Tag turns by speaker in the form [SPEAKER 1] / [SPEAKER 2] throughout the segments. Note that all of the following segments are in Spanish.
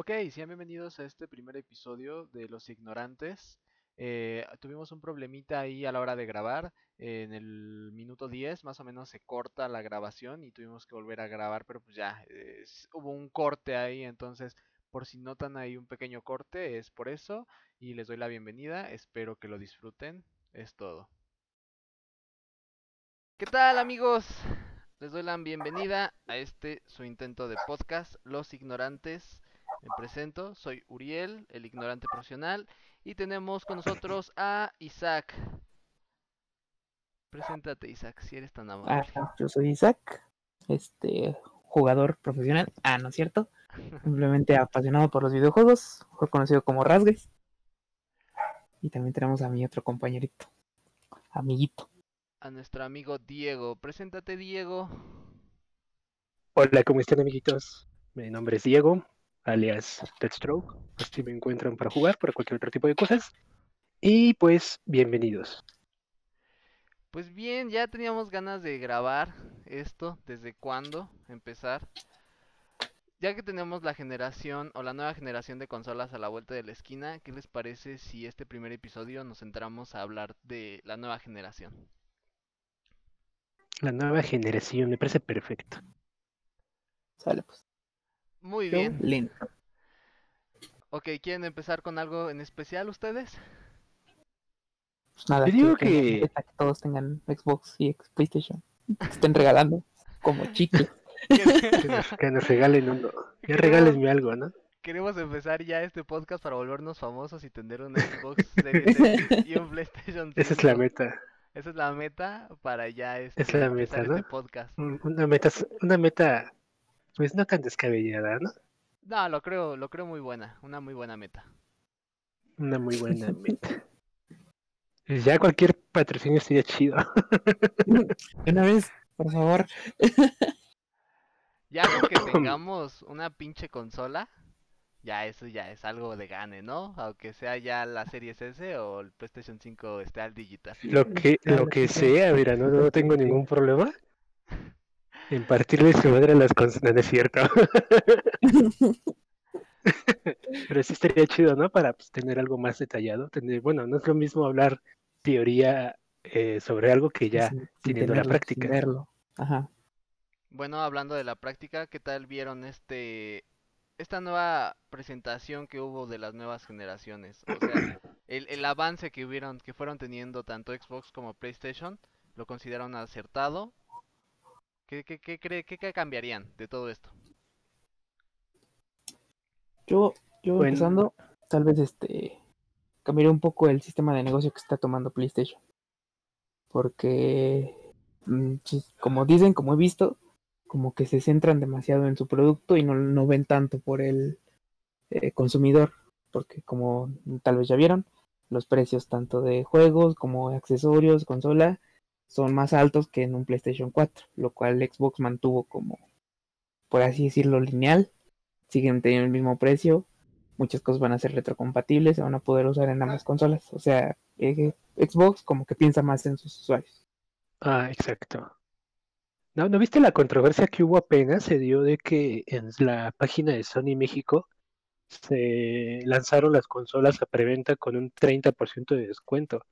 [SPEAKER 1] Ok, sean bienvenidos a este primer episodio de Los Ignorantes. Eh, tuvimos un problemita ahí a la hora de grabar. en el minuto 10 más o menos se corta la grabación y tuvimos que volver a grabar, pero pues ya hubo un corte ahí, entonces por si notan ahí un pequeño corte es por eso y les doy la bienvenida. Espero que lo disfruten. Es todo. ¿Qué tal amigos? Les doy la bienvenida a este su intento de podcast, Los Ignorantes. Me presento, soy Uriel, el ignorante profesional, y tenemos con nosotros a Isaac. Preséntate, Isaac, si eres tan amable.
[SPEAKER 2] Ah, yo soy Isaac, este jugador profesional. Ah, ¿no es cierto? Simplemente apasionado por los videojuegos, fue conocido como Rasgues. Y también tenemos a mi otro compañerito, amiguito.
[SPEAKER 1] A nuestro amigo Diego. Preséntate, Diego.
[SPEAKER 3] Hola, ¿cómo están, amiguitos? Mi nombre es Diego, alias Deathstroke. Así me encuentran para jugar, para cualquier otro tipo de cosas. Y pues, bienvenidos.
[SPEAKER 1] Pues bien, ya teníamos ganas de grabar esto. ¿Desde cuándo empezar? Ya que tenemos la generación o la nueva generación de consolas a la vuelta de la esquina, ¿qué les parece si este primer episodio nos centramos a hablar de la nueva generación?
[SPEAKER 3] La nueva generación, me parece perfecto.
[SPEAKER 2] Sale pues.
[SPEAKER 1] Muy bien.
[SPEAKER 2] Lindo.
[SPEAKER 1] Ok, ¿quieren empezar con algo en especial ustedes?
[SPEAKER 2] Pues nada,
[SPEAKER 3] digo
[SPEAKER 2] que,
[SPEAKER 3] que-
[SPEAKER 2] que todos tengan Xbox y PlayStation. Que estén regalando como chicles.
[SPEAKER 3] Que nos, que nos regalen uno. Ya regálenme algo, ¿no?
[SPEAKER 1] Queremos empezar ya este podcast para volvernos famosos y tener un Xbox Series X y un PlayStation 5.
[SPEAKER 3] Esa es la meta.
[SPEAKER 1] Esa es la meta para ya este,
[SPEAKER 3] Es la meta, ¿no?
[SPEAKER 1] este podcast.
[SPEAKER 3] Un- Una meta, una meta, pues no tan descabellada, ¿no?
[SPEAKER 1] No, lo creo, lo creo muy buena, una muy buena meta.
[SPEAKER 3] Una muy buena meta. Pues Ya cualquier patrocinio sería chido.
[SPEAKER 2] Una vez, por favor.
[SPEAKER 1] Ya con que tengamos una pinche consola, ya eso ya es algo de gane, ¿no? Aunque sea ya la Series S o el PlayStation 5 esté al digital.
[SPEAKER 3] Lo que, lo que sea, mira, no, no tengo ningún problema en partirle su madre a las consolas, no es cierto. Pero sí estaría chido, ¿no? Para pues, tener algo más detallado. Tener, bueno, no es lo mismo hablar teoría eh, sobre algo que ya
[SPEAKER 2] sin- sin
[SPEAKER 3] teniendo la
[SPEAKER 2] tenerlo,
[SPEAKER 3] práctica.
[SPEAKER 2] sin verlo. Ajá.
[SPEAKER 1] Bueno, hablando de la práctica, ¿qué tal vieron este esta nueva presentación que hubo de las nuevas generaciones? O sea, el, el avance que hubieron, que fueron teniendo tanto Xbox como PlayStation, ¿lo consideraron acertado? ¿Qué, qué, qué cree, qué, qué cambiarían de todo esto?
[SPEAKER 2] Yo, yo
[SPEAKER 3] Bueno.
[SPEAKER 2] empezando, tal vez este cambiaría un poco el sistema de negocio que está tomando PlayStation. Porque, mm, como dicen, como he visto, como que se centran demasiado en su producto y no, no ven tanto por el eh, consumidor. Porque como tal vez ya vieron, los precios tanto de juegos como de accesorios, consola, son más altos que en un PlayStation 4. Lo cual Xbox mantuvo como, por así decirlo, lineal siguen teniendo el mismo precio. Muchas cosas van a ser retrocompatibles, se van a poder usar en ambas consolas. O sea, eh, Xbox como que piensa más en sus usuarios.
[SPEAKER 3] Ah, exacto. ¿No, ¿No viste la controversia que hubo apenas? Se dio de que en la página de Sony México se lanzaron las consolas a preventa con un 30% de descuento.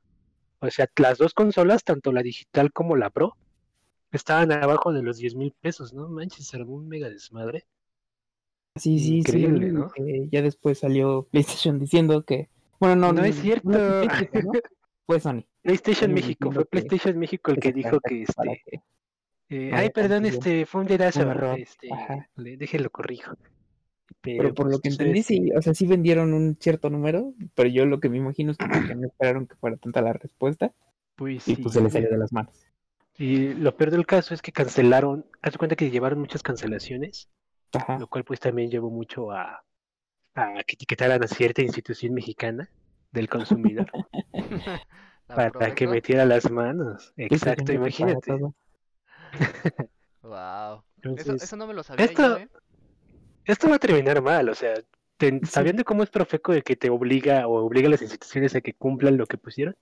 [SPEAKER 3] O sea, las dos consolas, tanto la digital como la Pro, estaban abajo de los 10 mil pesos, ¿no? Manches, un mega desmadre.
[SPEAKER 2] Sí, sí,
[SPEAKER 3] Increíble,
[SPEAKER 2] sí.
[SPEAKER 3] ¿no?
[SPEAKER 2] eh, ya después salió PlayStation diciendo que. Bueno, no,
[SPEAKER 3] No es cierto.
[SPEAKER 2] ¿no? Fue Sony.
[SPEAKER 3] PlayStation México, fue
[SPEAKER 2] que-
[SPEAKER 3] PlayStation México el que dijo que este,
[SPEAKER 2] que-
[SPEAKER 3] eh, ay, perdón, este, fue un dedazo, este, déjenlo corrijo.
[SPEAKER 2] Pero por lo que
[SPEAKER 3] pues,
[SPEAKER 2] entendí, sí, o sea, sí vendieron un cierto número, pero yo lo que me imagino es que no esperaron que fuera tanta la respuesta
[SPEAKER 3] Pues
[SPEAKER 2] y
[SPEAKER 3] sí,
[SPEAKER 2] pues se les salió de las manos.
[SPEAKER 3] Y lo peor del caso es que cancelaron, haz de cuenta que llevaron muchas cancelaciones,
[SPEAKER 2] Ajá.
[SPEAKER 3] lo cual pues también llevó mucho a, a que etiquetaran a cierta institución mexicana del consumidor
[SPEAKER 1] ¿La
[SPEAKER 3] para que metiera las manos. Exacto, imagínate.
[SPEAKER 1] Wow. Eso, no me lo sabía
[SPEAKER 3] esto-
[SPEAKER 1] yo, ¿eh?
[SPEAKER 3] Esto va a terminar mal, o sea, te- sabiendo cómo es Profeco de que te obliga o obliga a las instituciones a que cumplan lo que pusieron,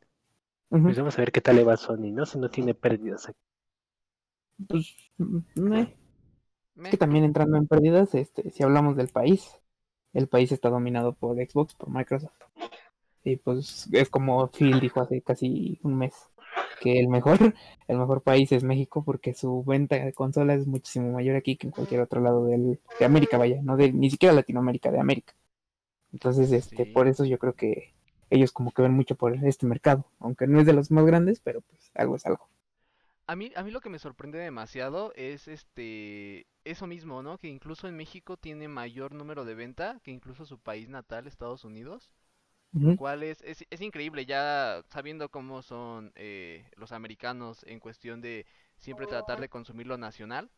[SPEAKER 3] pues vamos a ver qué tal le va a Sony, ¿no? Si no tiene pérdidas.
[SPEAKER 2] Pues, mm, eh,
[SPEAKER 1] Me-
[SPEAKER 2] Es que también entrando en pérdidas, este, si hablamos del país, el país está dominado por Xbox, por Microsoft. Y pues es como Phil dijo hace casi un mes, que el mejor, el mejor país es México porque su venta de consolas es muchísimo mayor aquí que en cualquier otro lado del, de América, vaya, no de ni siquiera Latinoamérica, de América. Entonces, este,
[SPEAKER 1] Sí.
[SPEAKER 2] por eso yo creo que ellos como que ven mucho por este mercado, aunque no es de los más grandes, pero pues algo es algo.
[SPEAKER 1] A mí, a mí lo que me sorprende demasiado es este eso mismo, ¿no? Que incluso en México tiene mayor número de venta que incluso su país natal, Estados Unidos. Cual es, es, es increíble ya sabiendo cómo son eh, los americanos en cuestión de siempre tratar de consumir lo nacional.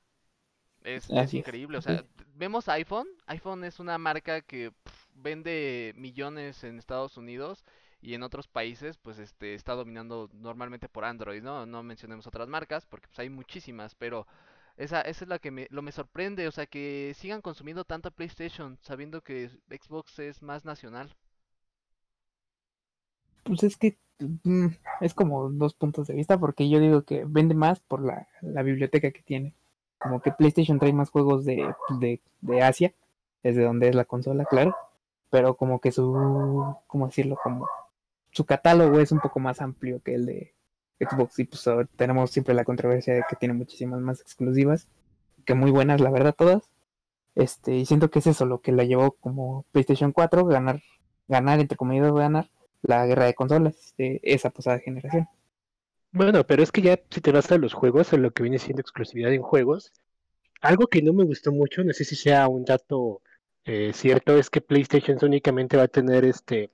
[SPEAKER 1] Es, es increíble, o sea, vemos iPhone, iPhone es una marca que vende millones en Estados Unidos y en otros países pues este está dominando normalmente por Android, ¿no? No mencionemos otras marcas porque pues hay muchísimas, pero esa, esa es la que me, lo me sorprende, o sea, que sigan consumiendo tanta PlayStation sabiendo que Xbox es más nacional.
[SPEAKER 2] Pues es que mm, es como dos puntos de vista, porque yo digo que vende más por la, la biblioteca que tiene. Como que PlayStation trae más juegos de, de, de Asia, desde donde es la consola, claro, pero como que su, ¿cómo decirlo? Como su catálogo es un poco más amplio que el de Xbox y pues tenemos siempre la controversia de que tiene muchísimas más exclusivas, que muy buenas, la verdad, todas. Este, y siento que es eso lo que la llevó como PlayStation 4, ganar, ganar, entre comillas, ganar la guerra de consolas de esa pasada generación.
[SPEAKER 3] Bueno, pero es que ya si te vas a los juegos, a lo que viene siendo exclusividad en juegos, algo que no me gustó mucho, no sé si sea un dato eh, cierto, es que PlayStation únicamente va a tener este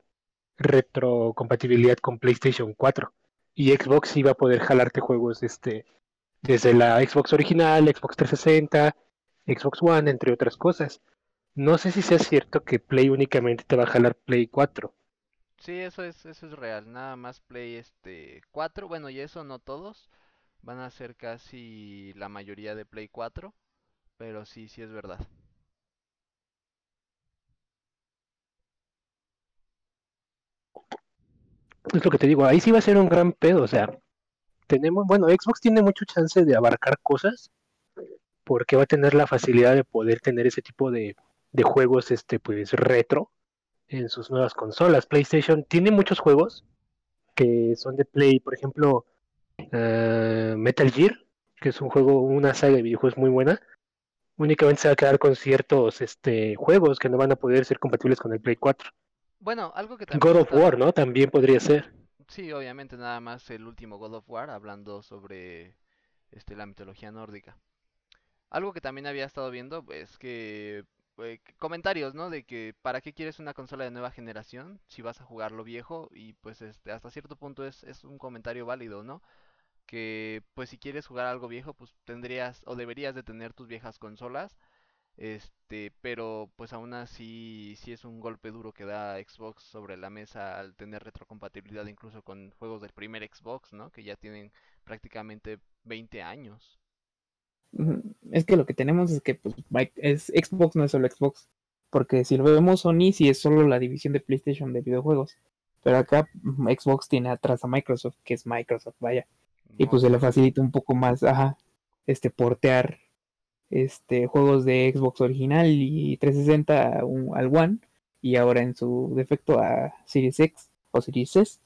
[SPEAKER 3] retrocompatibilidad con PlayStation 4 y Xbox sí va a poder jalarte juegos este desde la Xbox original, Xbox 360, Xbox One, entre otras cosas. No sé si sea cierto que Play únicamente te va a jalar Play 4.
[SPEAKER 1] Sí, eso es, eso es real. Nada más Play este 4, bueno, y eso no todos. Van a ser casi la mayoría de Play 4, pero sí, sí es verdad.
[SPEAKER 3] Es lo que te digo, ahí sí va a ser un gran pedo, o sea, tenemos, bueno, Xbox tiene mucho chance de abarcar cosas porque va a tener la facilidad de poder tener ese tipo de, de juegos este pues retro en sus nuevas consolas. PlayStation tiene muchos juegos que son de Play, por ejemplo, uh, Metal Gear, que es un juego, una saga de videojuegos muy buena. Únicamente se va a quedar con ciertos este, juegos que no van a poder ser compatibles con el Play 4.
[SPEAKER 1] Bueno, algo que también
[SPEAKER 3] God of War, ¿no? También podría ser.
[SPEAKER 1] Sí, obviamente nada más el último God of War hablando sobre este la mitología nórdica. Algo que también había estado viendo es que eh, comentarios, ¿no? De que para qué quieres una consola de nueva generación si vas a jugar lo viejo y pues este hasta cierto punto es es un comentario válido, ¿no? Que pues si quieres jugar algo viejo, pues tendrías o deberías de tener tus viejas consolas este, pero pues aún así sí es un golpe duro que da Xbox sobre la mesa al tener retrocompatibilidad incluso con juegos del primer Xbox, ¿no? Que ya tienen prácticamente 20 años.
[SPEAKER 2] Es que lo que tenemos es que pues, Xbox no es solo Xbox, porque si lo vemos Sony sí es solo la división de PlayStation de videojuegos, pero acá mm, Xbox tiene atrás a Microsoft, que es Microsoft, vaya, y pues se le facilita un poco más, este portear este juegos de Xbox original y 360 a un- al One. Y ahora en su defecto a Series X o Series S.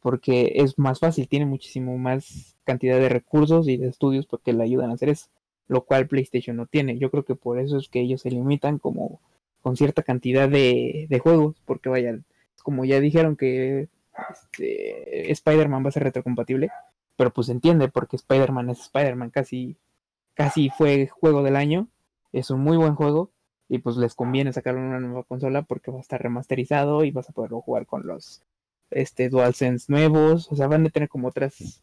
[SPEAKER 2] Porque es más fácil, tiene muchísimo más cantidad de recursos y de estudios porque le ayudan a hacer eso, lo cual PlayStation no tiene. Yo creo que por eso es que ellos se limitan como con cierta cantidad de, de juegos, porque vaya, como ya dijeron que este, Spider-Man va a ser retrocompatible, pero pues entiende porque Spider-Man es Spider-Man, casi, casi fue juego del año, es un muy buen juego y pues les conviene sacarlo en una nueva consola porque va a estar remasterizado y vas a poderlo jugar con los este DualSense nuevos, o sea, van a tener como otras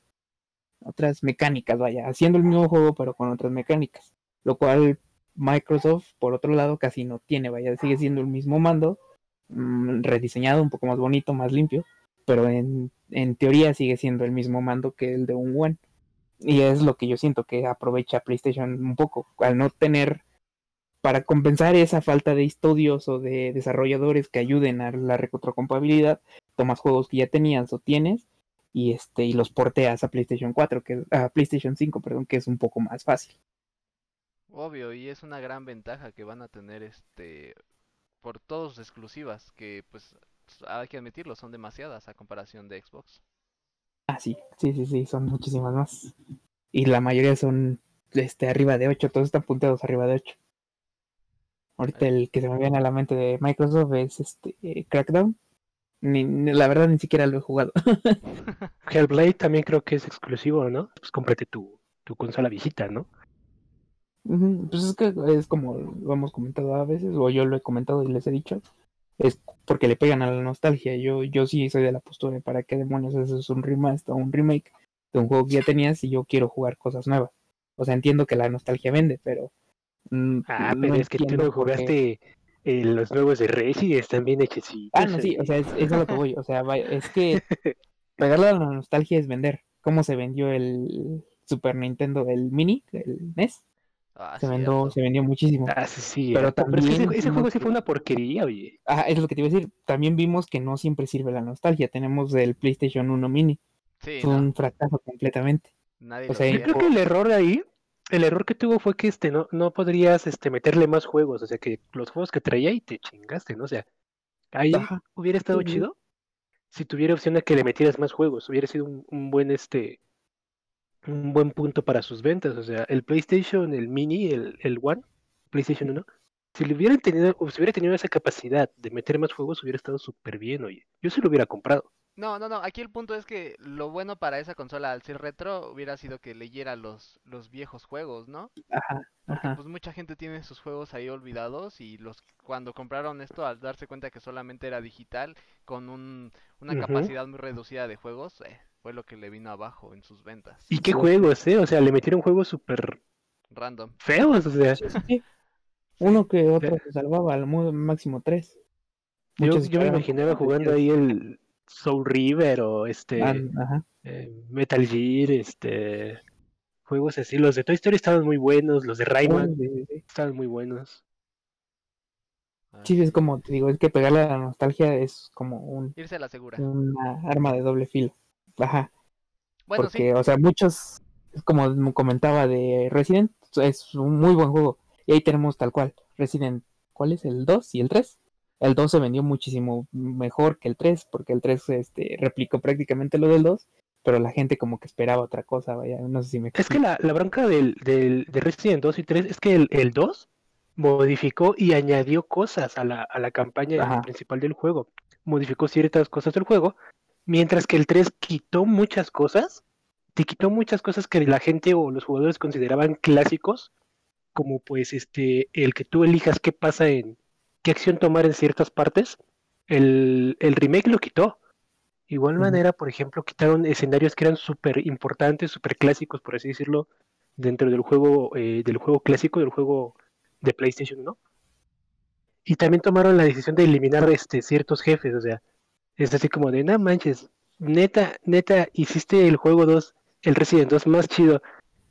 [SPEAKER 2] otras mecánicas, vaya, haciendo el mismo juego pero con otras mecánicas, lo cual Microsoft por otro lado casi no tiene, vaya, sigue siendo el mismo mando, mmm, rediseñado, un poco más bonito, más limpio, pero en, en teoría sigue siendo el mismo mando que el de un One. Y es lo que yo siento que aprovecha PlayStation un poco, al no tener para compensar esa falta de estudios o de desarrolladores que ayuden a la retrocompatibilidad, tomas juegos que ya tenías o tienes y este y los porteas a PlayStation 4, que a PlayStation 5, perdón, que es un poco más fácil.
[SPEAKER 1] Obvio, y es una gran ventaja que van a tener este por todas sus exclusivas, que pues hay que admitirlo, son demasiadas a comparación de Xbox.
[SPEAKER 2] Ah, sí, sí, sí, sí, son muchísimas más. Y la mayoría son este, arriba de 8, todos están punteados arriba de 8. Ahorita el que se me viene a la mente de Microsoft es este Crackdown. Ni, ni- la verdad ni siquiera lo he jugado.
[SPEAKER 3] Hellblade también creo que es exclusivo, ¿no? Pues cómprate tu, tu consola viejita, ¿no?
[SPEAKER 2] Pues es que es como lo hemos comentado a veces, o yo lo he comentado y les he dicho, es porque le pegan a la nostalgia. Yo, yo sí soy de la postura de para qué demonios eso es un remaster o un remake de un juego que ya tenías y yo quiero jugar cosas nuevas. O sea, entiendo que la nostalgia vende, pero... mm,
[SPEAKER 3] Ah,
[SPEAKER 2] no
[SPEAKER 3] pero es que tú no jugaste eh, los nuevos de Resi, están bien hechecitos.
[SPEAKER 2] Ah, no, sí, o sea, es, es a lo que voy. O sea, vaya, es que pegarle a la nostalgia es vender. ¿Cómo se vendió el Super Nintendo, el Mini, el NES?
[SPEAKER 1] Ah,
[SPEAKER 2] Se, vendió, se vendió muchísimo.
[SPEAKER 3] Ah, sí, sí.
[SPEAKER 2] Pero
[SPEAKER 3] es que ese,
[SPEAKER 2] también
[SPEAKER 3] ese juego sí fue una porquería, oye.
[SPEAKER 2] Ah, es lo que te iba a decir. También vimos que no siempre sirve la nostalgia. Tenemos el PlayStation 1 Mini.
[SPEAKER 1] Sí,
[SPEAKER 2] Fue
[SPEAKER 1] no,
[SPEAKER 2] un fracaso completamente.
[SPEAKER 1] nadie
[SPEAKER 2] o sea,
[SPEAKER 3] Yo creo que el error ahí, el error que tuvo fue que este no, no podrías este meterle más juegos, o sea que los juegos que traía y te chingaste, ¿no? O sea, ahí
[SPEAKER 2] Ajá.
[SPEAKER 3] hubiera estado chido si tuviera opción de que le metieras más juegos, hubiera sido un, un buen este un buen punto para sus ventas, o sea, el PlayStation, el Mini, el, el One, PlayStation 1, si le hubieran tenido, o si hubiera tenido esa capacidad de meter más juegos, hubiera estado súper bien, oye. Yo sí lo hubiera comprado.
[SPEAKER 1] No, no, no, aquí el punto es que lo bueno para esa consola al ser retro hubiera sido que leyera los, los viejos juegos, ¿no?
[SPEAKER 2] Ajá. Ajá.
[SPEAKER 1] Pues mucha gente tiene sus juegos ahí olvidados y los cuando compraron esto al darse cuenta que solamente era digital con un, una capacidad muy reducida de juegos, eh, fue lo que le vino abajo en sus ventas.
[SPEAKER 3] ¿Y qué juegos, eh? O sea, le metieron juegos súper
[SPEAKER 1] Random.
[SPEAKER 3] feos, o sea.
[SPEAKER 2] Sí. Uno que otro se salvaba, al máximo tres.
[SPEAKER 3] Yo,
[SPEAKER 2] Muchos
[SPEAKER 3] yo me
[SPEAKER 2] esperaban
[SPEAKER 3] imaginaba jugando ahí el Soul River o este
[SPEAKER 2] Ah, Ajá.
[SPEAKER 3] eh, Metal Gear, este juegos así. Los de Toy Story estaban muy buenos, los de Rayman
[SPEAKER 2] Sí, sí, sí.
[SPEAKER 3] estaban muy buenos.
[SPEAKER 2] Sí, es como te digo, es que pegarle a la nostalgia es como un,
[SPEAKER 1] Irse a la segura.
[SPEAKER 2] una arma de doble filo. Ajá.
[SPEAKER 1] Bueno,
[SPEAKER 2] porque, o sea, muchos, es como comentaba de Resident, es un muy buen juego. Y ahí tenemos tal cual, Resident, ¿cuál es? ¿El 2 y el 3? El 2 se vendió muchísimo mejor que el 3, porque el 3 este, replicó prácticamente lo del 2, pero la gente como que esperaba otra cosa, vaya, no sé si me
[SPEAKER 3] Es que la, la bronca del, del, de Resident 2 y 3 es que el, el 2 modificó y añadió cosas a la, a la campaña
[SPEAKER 2] Ajá.
[SPEAKER 3] principal del juego. Modificó ciertas cosas del juego, mientras que el 3 quitó muchas cosas, te quitó muchas cosas que la gente o los jugadores consideraban clásicos, como pues este el que tú elijas qué pasa en qué acción tomar en ciertas partes. El, el remake lo quitó. Igual manera, por ejemplo, quitaron escenarios que eran súper importantes, súper clásicos, por así decirlo, dentro del juego, eh, del juego clásico, del juego de PlayStation 1. Y también tomaron la decisión de eliminar este, ciertos jefes, o sea, es así como de, no manches, neta, neta, hiciste el juego 2, el Resident 2 más chido,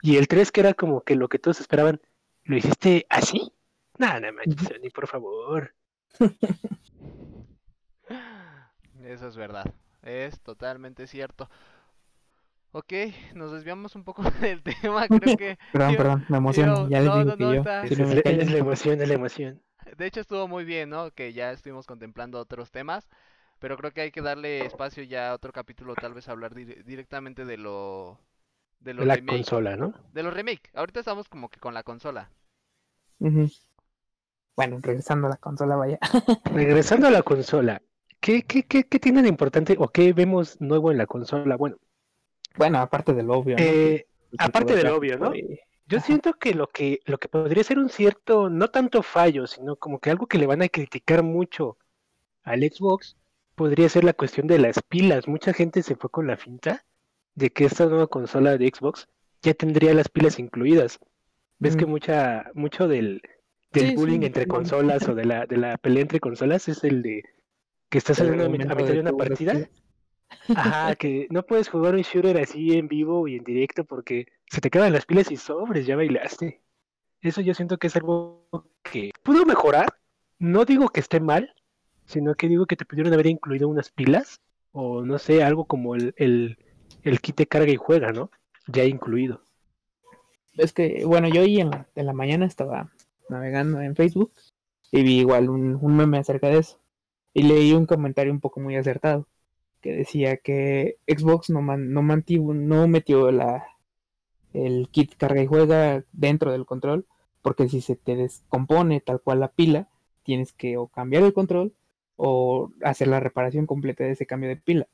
[SPEAKER 3] y el 3 que era como que lo que todos esperaban, ¿lo hiciste así? Nada, no manches, Sony, por favor.
[SPEAKER 1] Eso es verdad. Es totalmente cierto. Ok, nos desviamos un poco del tema, creo que...
[SPEAKER 2] Perdón,
[SPEAKER 1] Yo-
[SPEAKER 2] perdón, me emociono,
[SPEAKER 1] yo-
[SPEAKER 2] ya les
[SPEAKER 1] no,
[SPEAKER 2] digo
[SPEAKER 1] no,
[SPEAKER 2] que
[SPEAKER 1] no,
[SPEAKER 2] yo,
[SPEAKER 1] está-
[SPEAKER 2] si no me
[SPEAKER 3] es- es la emoción, es la emoción.
[SPEAKER 1] De hecho estuvo muy bien, ¿no? Que ya estuvimos contemplando otros temas, pero creo que hay que darle espacio ya a otro capítulo, tal vez hablar dir- directamente de lo... De
[SPEAKER 3] De
[SPEAKER 1] los
[SPEAKER 3] la
[SPEAKER 1] remake.
[SPEAKER 3] consola, ¿no?
[SPEAKER 1] De los remake. Ahorita estamos como que con la consola.
[SPEAKER 2] Ujú. Bueno, regresando a la consola, vaya.
[SPEAKER 3] Regresando a la consola, ¿qué, qué, qué, qué tiene de importante o qué vemos nuevo en la consola? Bueno,
[SPEAKER 2] Bueno, aparte del obvio, ¿no?
[SPEAKER 3] eh, aparte del obvio, ¿no?
[SPEAKER 2] y-
[SPEAKER 3] Yo
[SPEAKER 2] Ajá.
[SPEAKER 3] siento que lo que lo que podría ser un cierto, no tanto fallo, sino como que algo que le van a criticar mucho al Xbox podría ser la cuestión de las pilas. Mucha gente se fue con la finta de que esta nueva consola de Xbox ya tendría las pilas incluidas. Ves que
[SPEAKER 2] Mm.
[SPEAKER 3] mucha mucho del, del
[SPEAKER 2] Sí,
[SPEAKER 3] bullying
[SPEAKER 2] sí,
[SPEAKER 3] entre
[SPEAKER 2] sí.
[SPEAKER 3] consolas o de la de la pelea entre consolas es el de que estás saliendo a, mitad de una partida. Ajá, que no puedes jugar un shooter así en vivo y en directo porque se te quedan las pilas y sobres, ya bailaste. Eso yo siento que es algo que pudo mejorar. No digo que esté mal, sino que digo que te pudieron haber incluido unas pilas o no sé, algo como el, el, el kit de carga y juega, ¿no? Ya incluido.
[SPEAKER 2] Es que, bueno, yo hoy en la, en la mañana estaba navegando en Facebook y vi igual un, meme acerca de eso. Y leí un comentario un poco muy acertado que decía que Xbox no, man- no, mantuvo, no metió la, el kit carga y juega dentro del control, porque si se te descompone tal cual la pila, tienes que o cambiar el control o hacer la reparación completa de ese cambio de pila.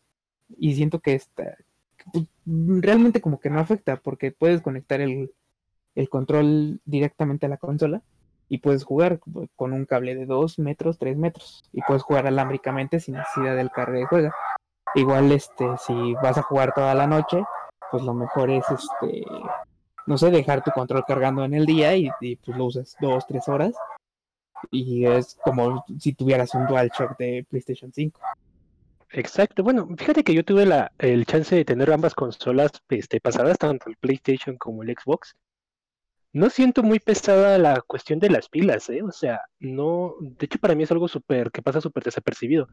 [SPEAKER 2] Y siento que esta pues, realmente como que no afecta, porque puedes conectar el, el control directamente a la consola y puedes jugar con un cable de 2 metros, 3 metros, y puedes jugar alámbricamente sin necesidad del carga y juega. Igual, este, si vas a jugar toda la noche, pues lo mejor es, este, no sé, dejar tu control cargando en el día y, pues lo usas dos, tres horas. Y es como si tuvieras un DualShock de PlayStation 5.
[SPEAKER 3] Exacto. Bueno, fíjate que yo tuve la, el chance de tener ambas consolas este, pasadas, tanto el PlayStation como el Xbox. No siento muy pesada la cuestión de las pilas, ¿eh? O sea, no. De hecho, para mí es algo súper que pasa súper desapercibido.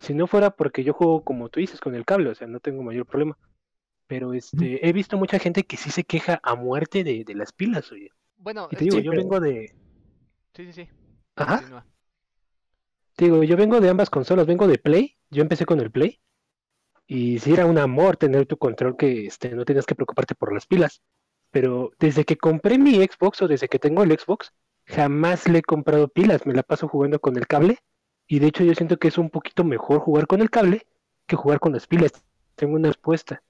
[SPEAKER 3] Si no fuera porque yo juego como tú dices con el cable, o sea, no tengo mayor problema. Pero este, he visto mucha gente que sí se queja a muerte de, de las pilas, oye.
[SPEAKER 1] Bueno,
[SPEAKER 3] Y te digo,
[SPEAKER 2] sí,
[SPEAKER 3] yo
[SPEAKER 2] pero-
[SPEAKER 3] vengo de.
[SPEAKER 1] sí, sí, sí.
[SPEAKER 3] Ajá.
[SPEAKER 1] Continúa.
[SPEAKER 3] Te digo, yo vengo de ambas consolas, vengo de Play, yo empecé con el Play. Y sí era un amor tener tu control que este, no tenías que preocuparte por las pilas. Pero desde que compré mi Xbox o desde que tengo el Xbox, jamás le he comprado pilas, me la paso jugando con el cable. Y de hecho yo siento que es un poquito mejor jugar con el cable que jugar con las pilas. Tengo una respuesta.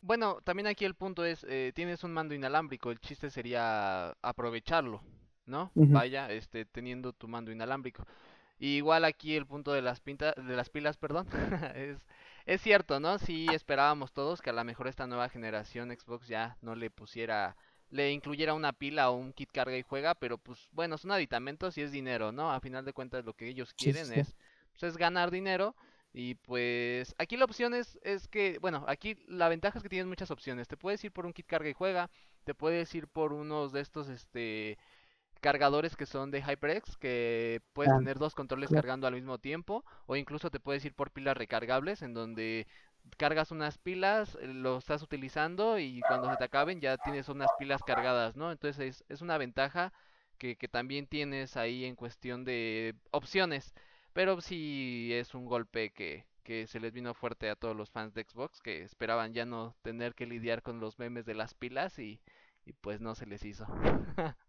[SPEAKER 1] Bueno, también aquí el punto es, eh, tienes un mando inalámbrico, el chiste sería aprovecharlo, ¿no? Vaya, este, teniendo tu mando inalámbrico. Y igual aquí el punto de las pinta, de las pilas, perdón, es, es cierto, ¿no? Sí esperábamos todos que a lo mejor esta nueva generación Xbox ya no le pusiera, le incluyera una pila o un kit carga y juega, pero pues bueno, son aditamentos y es dinero, ¿no? A final de cuentas lo que ellos
[SPEAKER 2] Sí,
[SPEAKER 1] quieren
[SPEAKER 2] sí.
[SPEAKER 1] es, pues, es ganar dinero y pues aquí la opción es, es que, bueno, aquí la ventaja es que tienes muchas opciones. Te puedes ir por un kit carga y juega, te puedes ir por unos de estos este cargadores que son de HyperX, que puedes
[SPEAKER 2] Ah,
[SPEAKER 1] tener dos controles
[SPEAKER 2] claro.
[SPEAKER 1] cargando al mismo tiempo, o incluso te puedes ir por pilas recargables, en donde cargas unas pilas, eh, lo estás utilizando y cuando se te acaben ya tienes unas pilas cargadas, ¿no? Entonces es, es una ventaja que, que también tienes ahí en cuestión de opciones. Pero sí es un golpe que, que se les vino fuerte a todos los fans de Xbox que esperaban ya no tener que lidiar con los memes de las pilas y, y pues no se les hizo.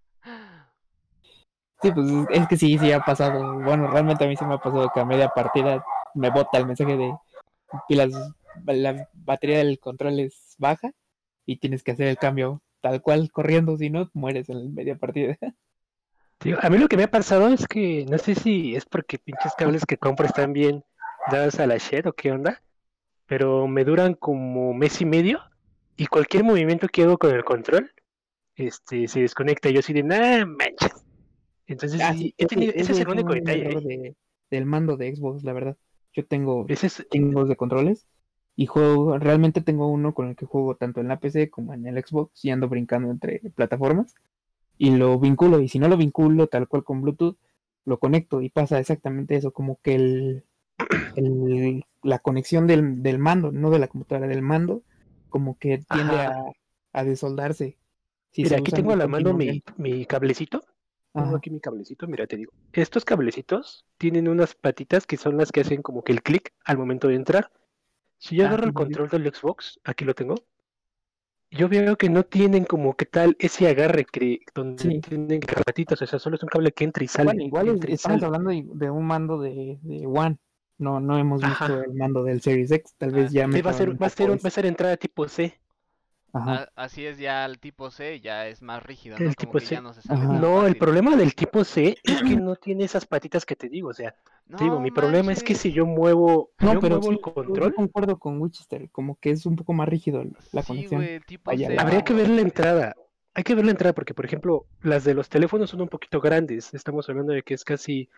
[SPEAKER 2] Sí, pues es que sí, sí ha pasado. Bueno, realmente a mí sí me ha pasado que a media partida me bota el mensaje de pilas, la batería del control es baja y tienes que hacer el cambio tal cual corriendo, si no, mueres en media partida.
[SPEAKER 3] Tío, a mí lo que me ha pasado es que no sé si es porque pinches cables que compro están bien dados a la shed o qué onda, pero me duran como mes y medio y cualquier movimiento que hago con el control este, se desconecta. Yo así de, nah, manches. Entonces,
[SPEAKER 2] Ah,
[SPEAKER 3] sí,
[SPEAKER 2] sí,
[SPEAKER 3] he tenido- ese es el único detalle.
[SPEAKER 2] de- del mando de Xbox, la verdad. Yo tengo
[SPEAKER 3] Ese es,
[SPEAKER 2] de controles y juego, realmente tengo uno con el que juego tanto en la PC como en el Xbox y ando brincando entre plataformas y lo vinculo y si no lo vinculo tal cual con Bluetooth, lo conecto y pasa exactamente eso, como que el, el- la conexión del, del mando, no de la computadora, del mando, como que tiende a, a desoldarse. Si
[SPEAKER 3] Mira, aquí tengo a la mano mi, mi cablecito. Aquí mi cablecito, mira, te digo. Estos cablecitos tienen unas patitas que son las que hacen como que el clic al momento de entrar. Si yo
[SPEAKER 2] Ah,
[SPEAKER 3] agarro el control del Xbox, aquí lo tengo. Yo veo que no tienen como que tal ese agarre que donde
[SPEAKER 2] Sí.
[SPEAKER 3] tienen patitas, o sea, solo es un cable que entra y sale.
[SPEAKER 2] Bueno, igual
[SPEAKER 3] entra y
[SPEAKER 2] estamos
[SPEAKER 3] sale.
[SPEAKER 2] hablando de, de un mando de, de One. No, no hemos visto
[SPEAKER 3] Ajá.
[SPEAKER 2] el mando del Series X. Tal
[SPEAKER 1] Ah,
[SPEAKER 2] vez ya
[SPEAKER 1] sí,
[SPEAKER 2] me
[SPEAKER 3] va a ser, va a ser, va a ser entrada tipo C.
[SPEAKER 2] Ajá.
[SPEAKER 1] Así es ya el tipo C, ya es más rígido,
[SPEAKER 3] El
[SPEAKER 1] ¿no?
[SPEAKER 3] tipo
[SPEAKER 1] Como que
[SPEAKER 3] C.
[SPEAKER 1] ya no se tan
[SPEAKER 3] No, el problema del tipo C es que no tiene esas patitas que te digo, o sea, te digo, mi problema es que si yo muevo,
[SPEAKER 2] No,
[SPEAKER 3] yo
[SPEAKER 2] pero
[SPEAKER 3] muevo
[SPEAKER 2] sí,
[SPEAKER 3] el
[SPEAKER 2] yo
[SPEAKER 3] control,
[SPEAKER 2] concuerdo con Winchester, como que es un poco más rígido el- la
[SPEAKER 1] Sí,
[SPEAKER 2] conexión.
[SPEAKER 1] el tipo C.
[SPEAKER 3] Habría que ver la entrada. Hay que ver la entrada porque, por ejemplo, las de los teléfonos son un poquito grandes. Estamos hablando de que es casi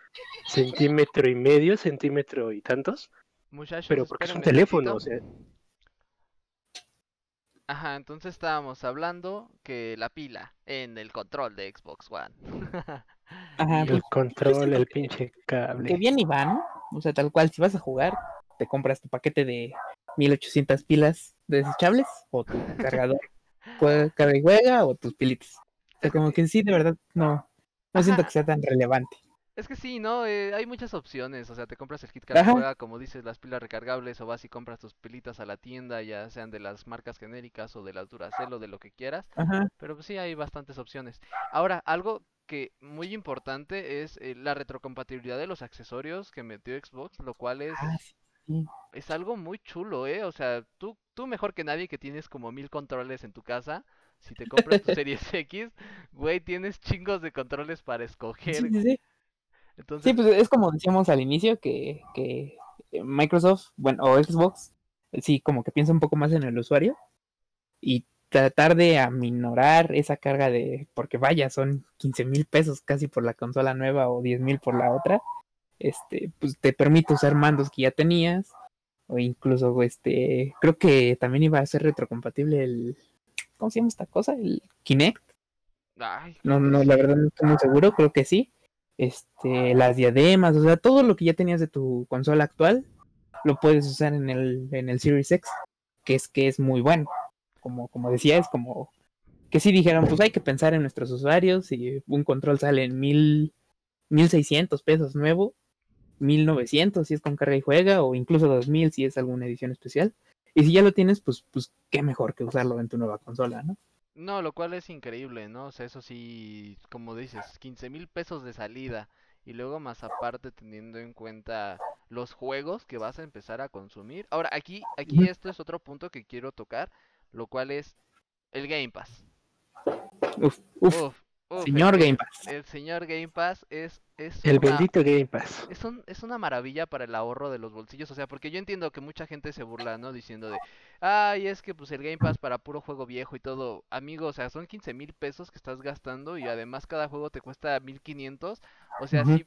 [SPEAKER 3] centímetro y medio, centímetro y tantos.
[SPEAKER 1] Muchachos,
[SPEAKER 3] Pero porque es un teléfono, o sea,
[SPEAKER 1] Ajá, entonces estábamos hablando que la pila en el control de Xbox One.
[SPEAKER 2] Ajá, pues,
[SPEAKER 3] el control, el
[SPEAKER 2] que-
[SPEAKER 3] pinche
[SPEAKER 2] que
[SPEAKER 3] cable.
[SPEAKER 2] bien y va, ¿no? O sea, tal cual, si vas a jugar, te compras tu paquete de 1800 pilas desechables o tu cargador carga y juega o tus pilitas. O sea, como que sí, de verdad, no, No siento que sea tan relevante.
[SPEAKER 1] Es que sí, ¿no? Eh, hay muchas opciones. O sea, te compras el kit juega, como dices, las pilas recargables, o vas y compras tus pilitas a la tienda, ya sean de las marcas genéricas o de las Duracell o de lo que quieras.
[SPEAKER 2] Ajá.
[SPEAKER 1] Pero pues sí, hay bastantes opciones. Ahora, algo que muy importante es eh, la retrocompatibilidad de los accesorios que metió Xbox, lo cual es,
[SPEAKER 2] Ah, sí, sí.
[SPEAKER 1] es algo muy chulo, ¿eh? O sea, tú, tú mejor que nadie que tienes como mil controles en tu casa. Si te compras tu Series X, güey, tienes chingos de controles para
[SPEAKER 2] Sí,
[SPEAKER 1] escoger.
[SPEAKER 2] sí, sí. Pues es como decíamos al inicio que, que Microsoft, bueno, o Xbox, sí, como que piensa un poco más en el usuario y tratar de aminorar esa carga de, porque vaya, son 15 mil pesos casi por la consola nueva o 10 mil por la otra, este, pues te permite usar mandos que ya tenías o incluso, este, creo que también iba a ser retrocompatible el, ¿cómo se llama esta cosa? El Kinect.
[SPEAKER 1] ay,
[SPEAKER 2] No, no, la verdad no estoy muy seguro, creo que sí. Este, las diademas, o sea, todo lo que ya tenías de tu consola actual, lo puedes usar en el, en el Series X, que es que es muy bueno. Como, como decía, es como que si dijeron, pues hay que pensar en nuestros usuarios, y un control sale en mil, mil seiscientos pesos nuevo, mil novecientos si es con carga y juega, o incluso dos mil si es alguna edición especial. Y si ya lo tienes, pues, pues qué mejor que usarlo en tu nueva consola, ¿no?
[SPEAKER 1] No, lo cual es increíble, ¿no? O sea, eso sí, como dices, 15 mil pesos de salida y luego más aparte teniendo en cuenta los juegos que vas a empezar a consumir. Ahora, aquí, aquí esto es otro punto que quiero tocar, lo cual es el Game Pass.
[SPEAKER 2] Uf, uf,
[SPEAKER 1] Uf, uf,
[SPEAKER 2] señor
[SPEAKER 1] el,
[SPEAKER 2] Game Pass.
[SPEAKER 1] el señor Game Pass es, es
[SPEAKER 3] El
[SPEAKER 1] una,
[SPEAKER 3] bendito Game Pass.
[SPEAKER 1] es un, es una maravilla para el ahorro de los bolsillos, o sea, porque yo entiendo que mucha gente se burla, ¿no? Diciendo de, ay, es que pues el Game Pass para puro juego viejo y todo, amigo, o sea, son 15 mil pesos que estás gastando y además cada juego te cuesta 1500, o sea, si,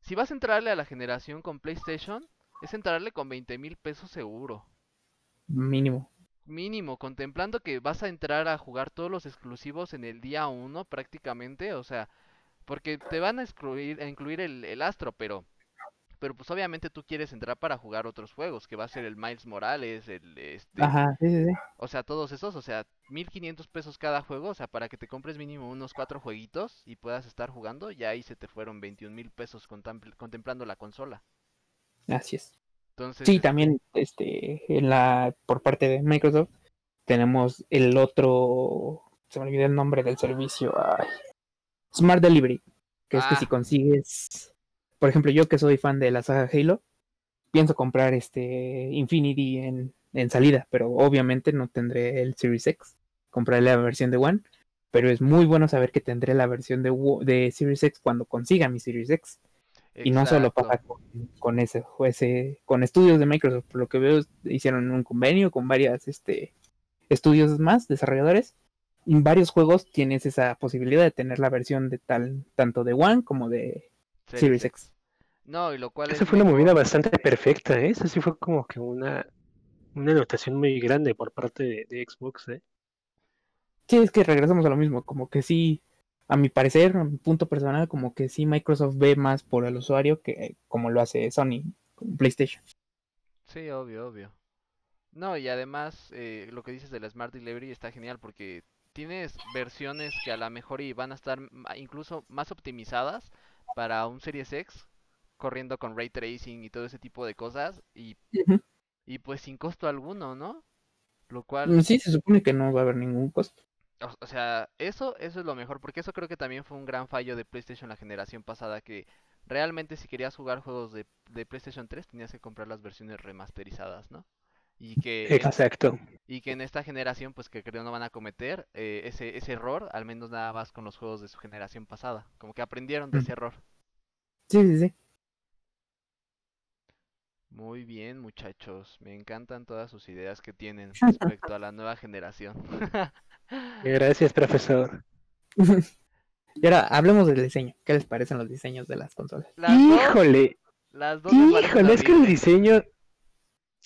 [SPEAKER 1] si vas a entrarle a la generación con PlayStation, es entrarle con 20 mil pesos seguro.
[SPEAKER 2] Mínimo.
[SPEAKER 1] Mínimo, contemplando que vas a entrar a jugar todos los exclusivos en el día uno prácticamente, o sea, porque te van a excluir, a incluir el, el Astro, pero, pero pues obviamente tú quieres entrar para jugar otros juegos, que va a ser el Miles Morales, el este,
[SPEAKER 2] Ajá, sí, sí, sí.
[SPEAKER 1] o sea, todos esos, o sea, 1500 pesos cada juego, o sea, para que te compres mínimo unos cuatro jueguitos y puedas estar jugando, ya ahí se te fueron 21 mil pesos contempl- contemplando la consola.
[SPEAKER 2] Así es.
[SPEAKER 1] Entonces,
[SPEAKER 2] Sí, también este en la por parte de Microsoft tenemos el otro se me olvidó el nombre del servicio, ay, Smart Delivery, que es que si
[SPEAKER 1] Ah.
[SPEAKER 2] consigues, por ejemplo, yo que soy fan de la saga Halo, pienso comprar este Infinity en, en salida, pero obviamente no tendré el Series X, compraré la versión de One, pero es muy bueno saber que tendré la versión de, de Series X cuando consiga mi Series X. Y no solo pasa con, con ese, ese, con estudios de Microsoft, por lo que veo, hicieron un convenio con varias este, estudios más, desarrolladores. Y en varios juegos tienes esa posibilidad de tener la versión de tal, tanto de One como de Series X.
[SPEAKER 1] No, y lo cual
[SPEAKER 3] Esa
[SPEAKER 1] es
[SPEAKER 3] fue una movida bastante perfecta, ¿eh? Esa sí fue como que una, una anotación muy grande por parte de, de Xbox, ¿eh?
[SPEAKER 2] Sí, es que regresamos a lo mismo, como que sí, a mi parecer, a mi punto personal, como que sí Microsoft ve más por el usuario que como lo hace Sony con PlayStation.
[SPEAKER 1] Sí, obvio, obvio. No, y además eh, lo que dices de la Smart Delivery está genial porque tienes versiones que a lo mejor y van a estar incluso más optimizadas para un Series X corriendo con ray tracing y todo ese tipo de cosas y, y pues sin costo alguno, ¿no? Lo cual,
[SPEAKER 2] Mm, Sí, se supone que no va a haber ningún costo.
[SPEAKER 1] O, o sea, eso, eso es lo mejor porque eso creo que también fue un gran fallo de PlayStation la generación pasada que realmente si querías jugar juegos de, de PlayStation 3 tenías que comprar las versiones remasterizadas, ¿no? Y que en-
[SPEAKER 3] Exacto.
[SPEAKER 1] Y que en esta generación, pues que creo no van a cometer eh, ese, ese error, al menos nada más con los juegos de su generación pasada. Como que aprendieron de
[SPEAKER 2] Mm.
[SPEAKER 1] ese error.
[SPEAKER 2] Sí, sí, sí.
[SPEAKER 1] Muy bien, muchachos. Me encantan todas sus ideas que tienen respecto a la nueva generación.
[SPEAKER 3] Gracias, profesor.
[SPEAKER 2] Y ahora hablemos del diseño. ¿Qué les parecen los diseños de las consolas?
[SPEAKER 1] Las dos,
[SPEAKER 3] Híjole,
[SPEAKER 1] las dos
[SPEAKER 3] híjole, es que el diseño.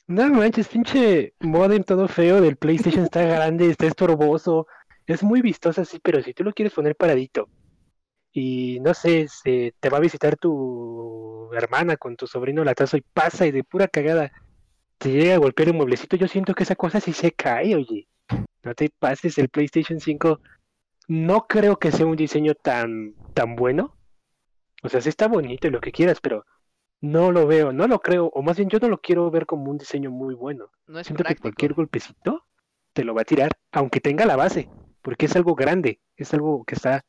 [SPEAKER 3] No manches, pinche modem todo feo del PlayStation está grande, está estorboso. Es muy vistoso así, pero si tú lo quieres poner paradito y no sé, se, te va a visitar tu hermana con tu sobrino latazo y pasa y de pura cagada te llega a golpear un mueblecito, yo siento que esa cosa sí se cae, oye. No te pases, el PlayStation 5 no creo que sea un diseño tan, tan bueno, O sea, sí está bonito y lo que quieras, pero no lo veo, no lo creo, o más bien yo no lo quiero ver como un diseño muy bueno.
[SPEAKER 1] No es
[SPEAKER 3] Siento que cualquier golpecito te lo va a tirar, aunque tenga la base, porque es algo grande, es algo que está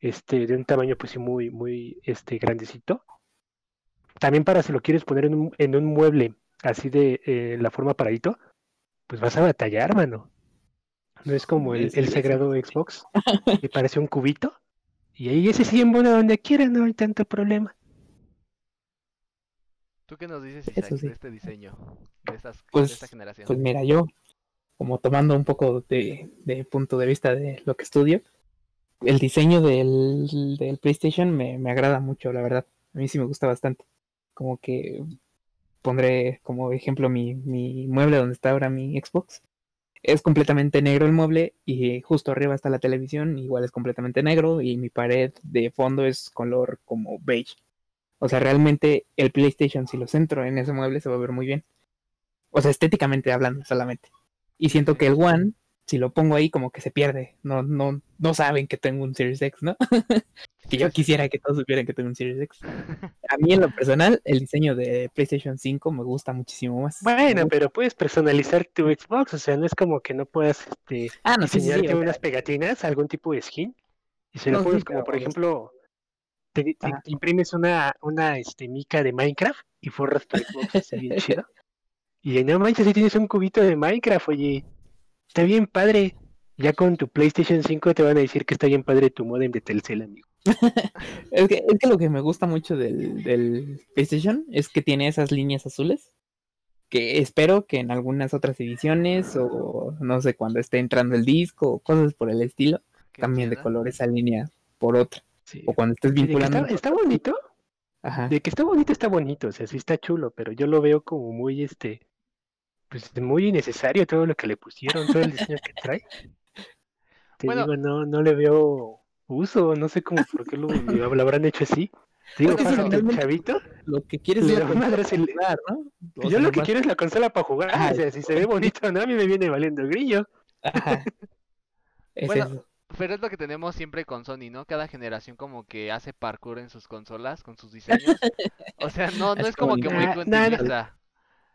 [SPEAKER 3] este, de un tamaño pues sí muy, muy este, grandecito. También para si lo quieres poner en un, en un mueble así de eh, la forma paradito, pues vas a batallar, mano. No es como el, el sagrado Xbox, que parece un cubito. Y ahí ese sí embona donde quiera, no hay tanto problema.
[SPEAKER 1] ¿Tú qué nos dices, Isaac,
[SPEAKER 2] sí.
[SPEAKER 1] de este diseño? De, estas, de
[SPEAKER 2] Pues-
[SPEAKER 1] esta generación.
[SPEAKER 2] Pues mira, yo, como tomando un poco de, de punto de vista de lo que estudio, el diseño del, del PlayStation me, me agrada mucho, la verdad. A mí sí me gusta bastante. Como que pondré como ejemplo mi, mi mueble donde está ahora mi Xbox. Es completamente negro el mueble y justo arriba está la televisión, igual es completamente negro y mi pared de fondo es color como beige. O sea, realmente el PlayStation, si lo centro en ese mueble, se va a ver muy bien. O sea, estéticamente hablando solamente. Y siento que el One, si lo pongo ahí, como que se pierde. No, no, no saben que tengo un Series X, ¿no? que yo quisiera que todos supieran que tengo un Series X. A mí, en lo personal, el diseño de PlayStation 5 me gusta muchísimo más.
[SPEAKER 3] Bueno, pero puedes personalizar tu Xbox, o sea, no es como que no puedas este,
[SPEAKER 2] Ah, no, sí, sí, sí,
[SPEAKER 3] diseñarte unas pegatinas, algún tipo de skin, y se lo pones como, por ejemplo, te, te-
[SPEAKER 2] Ajá.
[SPEAKER 3] te imprimes una, una este, mica de Minecraft y forras tu Xbox bien chido. Y no manches, si tienes un cubito de Minecraft, oye, está bien padre. Ya con tu PlayStation 5 te van a decir que está bien padre tu modem de Telcel, amigo.
[SPEAKER 2] Es que, es que lo que me gusta mucho del, del PlayStation es que tiene esas líneas azules. Que espero que en algunas otras ediciones o no sé, cuando esté entrando el disco o cosas por el estilo, cambien de color esa línea por otra.
[SPEAKER 3] Sí.
[SPEAKER 2] O cuando estés vinculando.
[SPEAKER 3] está, está bonito,
[SPEAKER 2] Ajá.
[SPEAKER 3] de que está bonito, está bonito, o sea, sí está chulo, pero yo lo veo como muy, este, pues muy innecesario todo lo que le pusieron, todo el diseño que trae. Te
[SPEAKER 1] Bueno.
[SPEAKER 3] digo, no, no le veo uso, no sé cómo, por qué lo, lo- lo habrán hecho así. Te digo,
[SPEAKER 2] Es que
[SPEAKER 3] fácil, el chavito,
[SPEAKER 2] Lo que quieres es la
[SPEAKER 3] el-
[SPEAKER 2] jugar, ¿no?
[SPEAKER 3] Yo lo que quiero es la consola para jugar,
[SPEAKER 2] Ajá.
[SPEAKER 3] o sea, si se ve bonito, no, a mí me viene valiendo grillo.
[SPEAKER 2] Ajá. Es
[SPEAKER 1] Bueno,
[SPEAKER 2] eso.
[SPEAKER 1] Pero es lo que tenemos siempre con Sony, ¿no? Cada generación como que hace parkour en sus consolas, con sus diseños. O sea, no, no
[SPEAKER 2] Es
[SPEAKER 1] es como que muy
[SPEAKER 3] Nah, nah, nah.
[SPEAKER 1] continuista.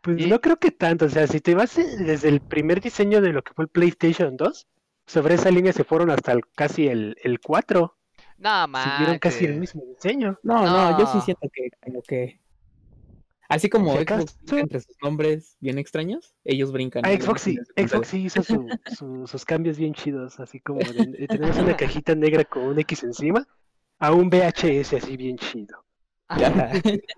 [SPEAKER 3] Pues
[SPEAKER 1] Y-
[SPEAKER 3] no creo que tanto, o sea, si te vas eh, desde el primer diseño de lo que fue el PlayStation 2, sobre esa línea se fueron hasta el, casi el, el 4,
[SPEAKER 1] No,
[SPEAKER 3] siguieron casi el mismo diseño.
[SPEAKER 2] No, no, yo sí siento que como que así como Xbox entre sus nombres bien extraños, ellos brincan.
[SPEAKER 3] Ah, Xbox sí. Xbox sí hizo su- su- sus cambios bien chidos, así como de, tenemos una cajita negra con un X encima, a un VHS así bien chido.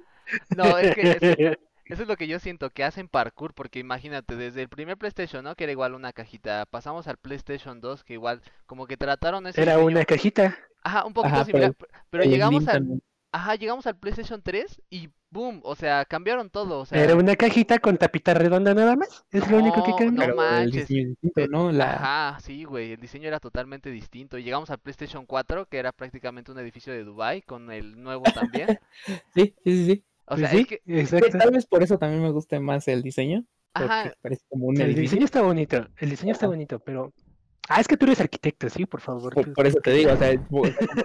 [SPEAKER 1] No, es que eso, eso es lo que yo siento, que hacen parkour, porque imagínate, desde el primer PlayStation, ¿no? Que era igual una cajita, pasamos al PlayStation 2, que igual como que trataron ese
[SPEAKER 3] Era
[SPEAKER 1] diseño-
[SPEAKER 3] una cajita.
[SPEAKER 1] Ajá, un poquito
[SPEAKER 2] Ajá, pero
[SPEAKER 1] similar, pe- pero
[SPEAKER 2] El
[SPEAKER 1] llegamos al,
[SPEAKER 2] también.
[SPEAKER 1] ajá, llegamos al PlayStation 3 y boom, o sea, cambiaron todo, o sea,
[SPEAKER 3] Era una cajita con tapita redonda nada más. Es lo único que
[SPEAKER 1] No,
[SPEAKER 3] cambia.
[SPEAKER 1] no
[SPEAKER 2] el
[SPEAKER 1] manches.
[SPEAKER 2] diseño es distinto, ¿no? La...
[SPEAKER 1] Ajá, sí, güey, el diseño era totalmente distinto. Y llegamos al PlayStation 4, que era prácticamente un edificio de Dubai con el nuevo también.
[SPEAKER 2] Sí, sí, sí, sí.
[SPEAKER 1] O sea,
[SPEAKER 3] sí,
[SPEAKER 1] es que,
[SPEAKER 2] Sí,
[SPEAKER 3] exacto.
[SPEAKER 2] Tal vez por eso también me guste más el diseño, porque
[SPEAKER 1] ajá,
[SPEAKER 2] parece como un
[SPEAKER 3] El
[SPEAKER 2] edificio.
[SPEAKER 3] diseño está bonito, el diseño está bonito, pero... Ah, es que tú eres arquitecto, sí, por favor.
[SPEAKER 2] Por, eso te digo, o sea,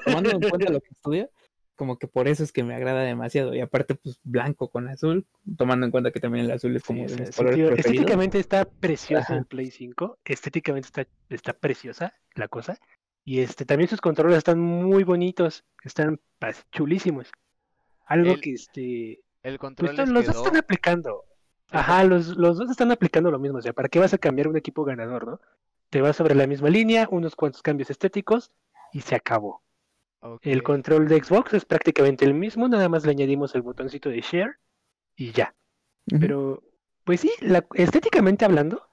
[SPEAKER 2] tomando en cuenta lo que estudio, como que por eso es que me agrada demasiado. Y aparte, pues blanco con azul, tomando en cuenta que también el azul es
[SPEAKER 3] Sí,
[SPEAKER 2] como
[SPEAKER 3] o
[SPEAKER 2] de mis
[SPEAKER 3] sí,
[SPEAKER 2] colores
[SPEAKER 3] tío,
[SPEAKER 2] preferidos.
[SPEAKER 3] estéticamente está precioso
[SPEAKER 2] Ajá.
[SPEAKER 3] el Play 5, estéticamente está, está preciosa la cosa, y este también sus controles están muy bonitos, están chulísimos. Algo
[SPEAKER 1] El-
[SPEAKER 3] que este,
[SPEAKER 1] el
[SPEAKER 3] pues
[SPEAKER 1] control les
[SPEAKER 3] los dos están aplicando.
[SPEAKER 1] Ajá.
[SPEAKER 3] Los, los dos están aplicando lo mismo, o sea, ¿para qué vas a cambiar un equipo ganador, no? Te vas sobre la misma línea, unos cuantos cambios estéticos y se acabó. El control de Xbox es prácticamente el mismo, nada más le añadimos el botoncito de share y ya. Pero, pues sí, la- estéticamente hablando,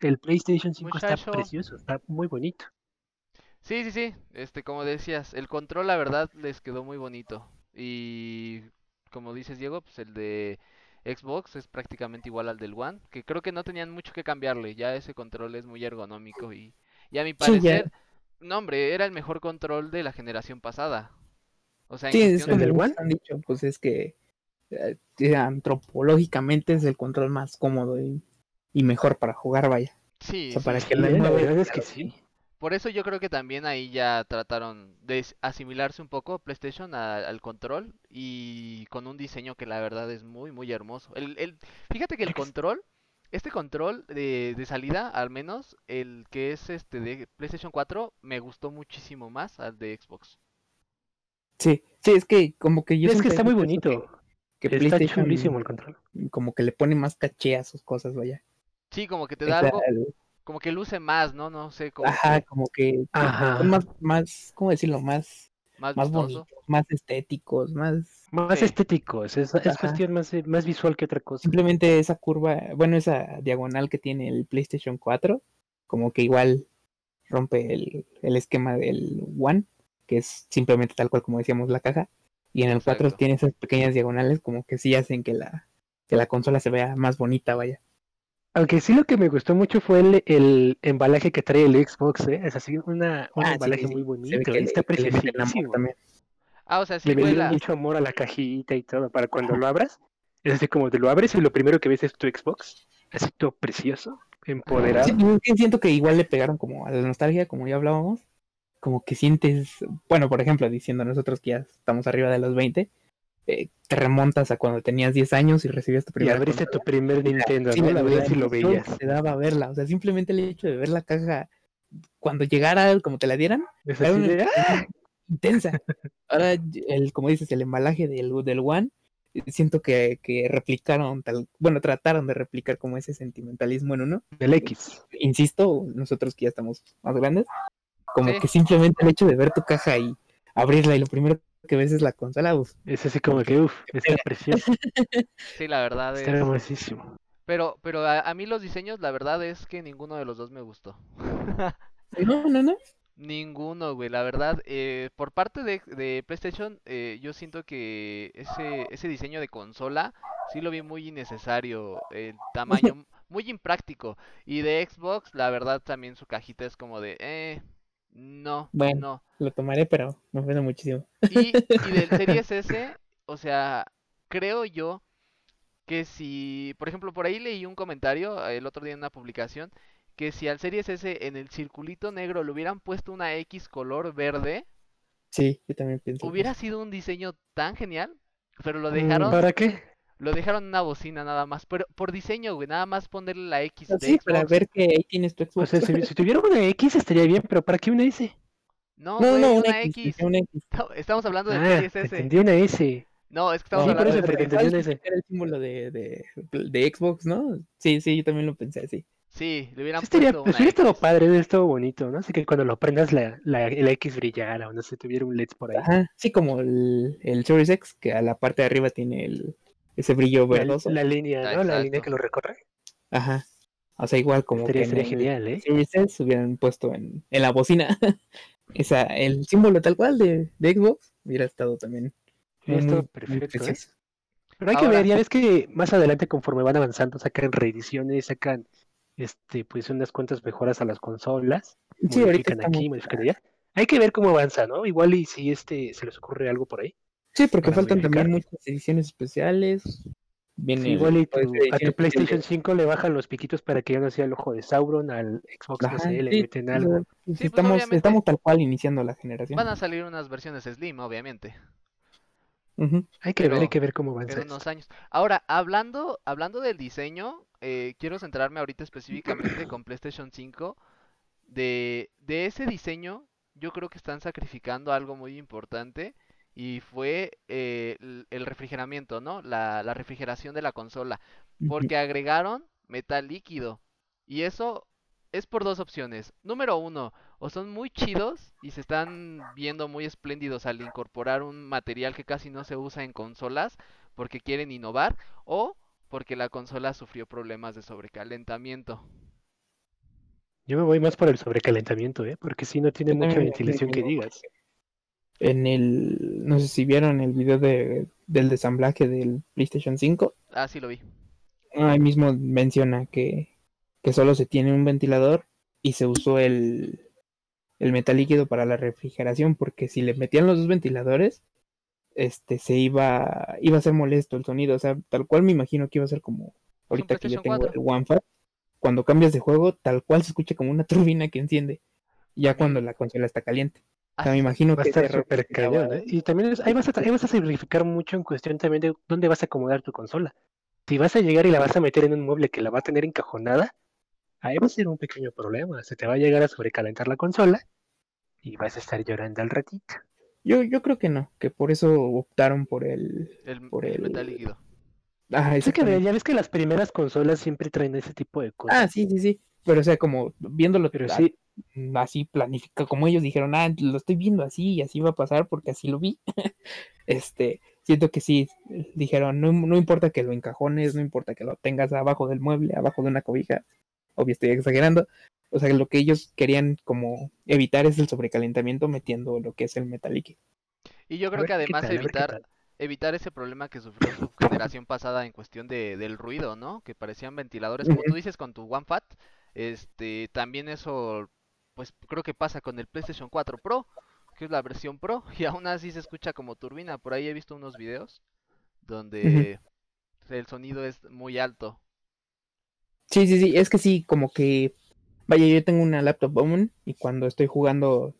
[SPEAKER 3] el PlayStation 5
[SPEAKER 1] Muchacho.
[SPEAKER 3] está precioso, está muy bonito.
[SPEAKER 1] Sí, sí, sí, este, como decías, el control la verdad les quedó muy bonito. Y como dices, Diego, pues el de Xbox es prácticamente igual al del One, que creo que no tenían mucho que cambiarle, ya ese control es muy ergonómico y, y a mi
[SPEAKER 2] Sí, ya.
[SPEAKER 1] parecer, no hombre, era el mejor control de la generación pasada. O sea, en
[SPEAKER 2] Sí, es
[SPEAKER 1] cuestión
[SPEAKER 2] como
[SPEAKER 3] del One?
[SPEAKER 2] han dicho, pues es que eh, eh, antropológicamente es el control más cómodo y, y mejor para jugar, vaya.
[SPEAKER 1] Sí,
[SPEAKER 2] o sea, para
[SPEAKER 1] sí,
[SPEAKER 2] que
[SPEAKER 3] Sí,
[SPEAKER 2] la
[SPEAKER 3] verdad es que
[SPEAKER 2] claro,
[SPEAKER 3] sí.
[SPEAKER 1] Por eso yo creo que también ahí ya trataron de asimilarse un poco PlayStation a- al control y con un diseño que la verdad es muy muy hermoso. El, el, fíjate que el control, este control de, de salida, al menos el que es este de PlayStation 4, me gustó muchísimo más al de Xbox.
[SPEAKER 2] Sí, sí, es que como que yo
[SPEAKER 3] es que está muy bonito.
[SPEAKER 2] Que, que
[SPEAKER 3] Está
[SPEAKER 2] PlayStation
[SPEAKER 3] chulísimo el control.
[SPEAKER 2] como que le pone más caché a sus cosas, vaya.
[SPEAKER 1] Sí, como que te da algo,
[SPEAKER 2] el-
[SPEAKER 1] como que luce más, ¿no? No sé, como
[SPEAKER 2] ajá,
[SPEAKER 1] que
[SPEAKER 2] como que
[SPEAKER 3] Ajá.
[SPEAKER 2] son más, más, ¿cómo decirlo? Más,
[SPEAKER 1] más
[SPEAKER 2] más bonitos, más estéticos, más
[SPEAKER 3] Más
[SPEAKER 1] Sí.
[SPEAKER 3] estéticos, es, es cuestión más, eh, más visual que otra cosa.
[SPEAKER 2] simplemente esa curva, bueno, esa diagonal que tiene el PlayStation 4, como que igual rompe el, el esquema del One, que es simplemente tal cual como decíamos la caja, y en el 4
[SPEAKER 1] Exacto.
[SPEAKER 2] tiene esas pequeñas diagonales como que sí hacen que la, que la consola se vea más bonita, vaya.
[SPEAKER 3] Aunque sí lo que me gustó mucho fue el, el embalaje que trae el Xbox, ¿eh? Es así una, un
[SPEAKER 2] Ah, sí,
[SPEAKER 3] embalaje
[SPEAKER 2] sí,
[SPEAKER 3] muy
[SPEAKER 2] se ve
[SPEAKER 3] bonito,
[SPEAKER 2] que
[SPEAKER 3] ¿eh? está preciosísimo.
[SPEAKER 2] también.
[SPEAKER 1] Ah, o sea, sí
[SPEAKER 3] Le
[SPEAKER 1] la...
[SPEAKER 3] mucho amor a la cajita y todo, para cuando lo abras, es así como te lo abres y lo primero que ves es tu Xbox, así todo precioso, empoderado.
[SPEAKER 2] Sí, pues, siento que igual le pegaron como a la nostalgia, como ya hablábamos, como que sientes, bueno, por ejemplo, diciendo nosotros que ya estamos arriba de los 20, eh, te remontas a cuando tenías 10 años y recibías tu
[SPEAKER 3] Y
[SPEAKER 2] primera
[SPEAKER 3] abriste tu primer Nintendo,
[SPEAKER 2] Sí,
[SPEAKER 3] ¿no?
[SPEAKER 2] la verdad,
[SPEAKER 3] veías y lo veías.
[SPEAKER 2] Te daba verla, o sea, simplemente el hecho de ver la caja cuando llegara, como te la dieran,
[SPEAKER 3] Es
[SPEAKER 2] era una
[SPEAKER 3] de, ¡ah!
[SPEAKER 2] intensa. Ahora, el, como dices, el embalaje del, del One, siento que, que replicaron tal, bueno, trataron de replicar como ese sentimentalismo en uno.
[SPEAKER 3] del X.
[SPEAKER 2] Insisto, nosotros que ya estamos más grandes, como
[SPEAKER 1] Sí.
[SPEAKER 2] que simplemente el hecho de ver tu caja y abrirla y lo primero que ves es la consola, uf,
[SPEAKER 3] Es así como que, uff, está precioso,
[SPEAKER 1] Sí, la verdad
[SPEAKER 3] está
[SPEAKER 1] es...
[SPEAKER 3] hermosísimo.
[SPEAKER 1] Pero, pero a, a mí los diseños, la verdad es que ninguno de los dos me gustó.
[SPEAKER 2] no, no, no,
[SPEAKER 1] Ninguno, güey, la verdad. eh, por parte de, de PlayStation, eh, yo siento que ese, ese diseño de consola sí lo vi muy innecesario. El tamaño muy impráctico. Y de Xbox, la verdad, también su cajita es como de, eh, no,
[SPEAKER 2] Bueno.
[SPEAKER 1] no.
[SPEAKER 2] lo tomaré, pero me ofende muchísimo.
[SPEAKER 1] Y, y del Series S, o sea, creo yo que si, por ejemplo, por ahí leí un comentario eh, el otro día en una publicación, que si al Series S en el circulito negro le hubieran puesto una X color verde,
[SPEAKER 2] Sí, yo también pienso.
[SPEAKER 1] hubiera sido un diseño tan genial, pero lo
[SPEAKER 3] Mm,
[SPEAKER 1] dejaron,
[SPEAKER 3] ¿Para qué?
[SPEAKER 1] Lo dejaron en una bocina nada más, pero por diseño, güey, nada más ponerle la X de
[SPEAKER 2] Ah, Sí, para
[SPEAKER 1] Xbox.
[SPEAKER 2] ver que ahí tienes tu
[SPEAKER 3] O
[SPEAKER 2] Xbox.
[SPEAKER 3] sea, si, si tuviera una X estaría bien, pero ¿para qué una S?
[SPEAKER 1] No,
[SPEAKER 2] no,
[SPEAKER 1] güey,
[SPEAKER 2] no,
[SPEAKER 1] una
[SPEAKER 2] una X.
[SPEAKER 1] X.
[SPEAKER 2] una X.
[SPEAKER 1] Estamos hablando del
[SPEAKER 3] Ah,
[SPEAKER 1] Series S.
[SPEAKER 3] entendí una S.
[SPEAKER 1] No, es que estamos
[SPEAKER 3] Sí,
[SPEAKER 1] hablando
[SPEAKER 3] por eso,
[SPEAKER 1] del
[SPEAKER 3] pero te
[SPEAKER 1] Series
[SPEAKER 3] entendí
[SPEAKER 2] ¿Sabes
[SPEAKER 3] una S.
[SPEAKER 2] Era el símbolo de, de, de Xbox, ¿no? Sí, sí, yo también lo pensé así.
[SPEAKER 1] Sí, le hubieran
[SPEAKER 3] Sí, estaría,
[SPEAKER 1] puesto
[SPEAKER 3] pues,
[SPEAKER 1] una
[SPEAKER 3] hubiera estado padre, hubiera estado bonito, ¿no? Así que cuando lo prendas la, la, la X brillara o no sé, tuviera un LED por ahí.
[SPEAKER 2] Ajá, sí, como el, el Series X, que a la parte de arriba tiene el, ese brillo
[SPEAKER 3] La,
[SPEAKER 2] verdoso.
[SPEAKER 3] la línea,
[SPEAKER 1] Ah,
[SPEAKER 3] ¿no? La línea que lo recorre.
[SPEAKER 2] Ajá. O sea, igual como
[SPEAKER 3] Estaría,
[SPEAKER 2] que en
[SPEAKER 3] sería
[SPEAKER 2] el
[SPEAKER 3] genial, ¿eh?
[SPEAKER 2] Series S hubieran puesto en, en la bocina esa, el símbolo tal cual de, de Xbox, hubiera estado también
[SPEAKER 3] Hubiera
[SPEAKER 2] muy,
[SPEAKER 3] estado
[SPEAKER 2] muy
[SPEAKER 3] perfecto, ¿eh? Pero hay que ver, ya ves que más adelante conforme van avanzando sacan reediciones, sacan este pues unas cuantas mejoras a las consolas,
[SPEAKER 2] Sí, ahorita
[SPEAKER 3] modifican
[SPEAKER 2] estamos...
[SPEAKER 3] aquí, modifican allá. Hay que ver cómo avanza, ¿no? Igual y si este se les ocurre algo por ahí.
[SPEAKER 2] Sí, porque faltan también muchas ediciones especiales. Viene
[SPEAKER 3] Sí, igual y tu- a tu PlayStation
[SPEAKER 2] especial
[SPEAKER 3] 5 le bajan los piquitos para que ya no sea el ojo de Sauron, al Xbox,
[SPEAKER 2] Ajá,
[SPEAKER 3] le meten algo.
[SPEAKER 2] pues
[SPEAKER 1] Sí,
[SPEAKER 2] estamos, tal cual iniciando la generación.
[SPEAKER 1] Van a salir unas versiones Slim, obviamente.
[SPEAKER 3] Hay que ver, hay que ver cómo esto.
[SPEAKER 1] unos años. Ahora, hablando, hablando del diseño, eh, quiero centrarme ahorita específicamente con PlayStation 5. De, de ese diseño, yo creo que están sacrificando algo muy importante y fue eh, el, el refrigeramiento, ¿no? La, la refrigeración de la consola. Porque agregaron metal líquido. Y eso es por dos opciones. Número uno, o son muy chidos y se están viendo muy espléndidos al incorporar un material que casi no se usa en consolas porque quieren innovar o porque la consola sufrió problemas de sobrecalentamiento.
[SPEAKER 3] Yo me voy más por el sobrecalentamiento, ¿eh? Porque si no tiene mucha ventilación que digas.
[SPEAKER 2] En el, no sé si vieron el video de, del desamblaje del PlayStation 5,
[SPEAKER 1] Ah, sí lo vi.
[SPEAKER 2] ahí mismo menciona que, que solo se tiene un ventilador y se usó el, el metal líquido para la refrigeración, porque si le metían los dos ventiladores, este se iba, iba a ser molesto el sonido, o sea, tal cual me imagino que iba a ser como ahorita que yo tengo
[SPEAKER 1] 4.
[SPEAKER 2] el One Fat, cuando cambias de juego, tal cual se escucha como una turbina que enciende. ya cuando la consola está caliente. O sea, me imagino
[SPEAKER 3] Va a
[SPEAKER 2] que error
[SPEAKER 3] súper cañón, ¿eh? Y también es- ahí, vas a, ahí vas a simplificar mucho en cuestión también de dónde vas a acomodar tu consola. Si vas a llegar y la vas a meter en un mueble que la va a tener encajonada, ahí va a ser un pequeño problema. Se te va a llegar a sobrecalentar la consola y vas a estar llorando al ratito.
[SPEAKER 2] Yo, yo creo que no, que por eso optaron por el...
[SPEAKER 1] el,
[SPEAKER 2] por
[SPEAKER 1] el
[SPEAKER 2] el-
[SPEAKER 1] metal líquido.
[SPEAKER 2] Ah,
[SPEAKER 3] Sí que ya ves que las primeras consolas siempre traen ese tipo de cosas.
[SPEAKER 2] Ah, sí, sí, sí. Pero o sea, como viéndolo
[SPEAKER 3] Pero sí,
[SPEAKER 2] así planifica, como ellos dijeron, ah, lo estoy viendo así y así va a pasar porque así lo vi. este, siento que sí, dijeron, no, no importa que lo encajones, no importa que lo tengas abajo del mueble, abajo de una cobija, obvio estoy exagerando. O sea, lo que ellos querían como evitar es el sobrecalentamiento metiendo lo que es el metal líquido.
[SPEAKER 1] Y yo creo que además
[SPEAKER 3] tal,
[SPEAKER 1] evitar, evitar ese problema que sufrió su generación pasada en cuestión de, del ruido, ¿no? Que parecían ventiladores, como tú dices con tu One Fat, este, también eso, pues creo que pasa con el PlayStation 4 Pro, que es la versión Pro, y aún así se escucha como turbina. Por ahí he visto unos videos donde el sonido es muy alto.
[SPEAKER 2] Sí, sí, sí, es que sí, como que, vaya, yo tengo una laptop y cuando estoy jugando,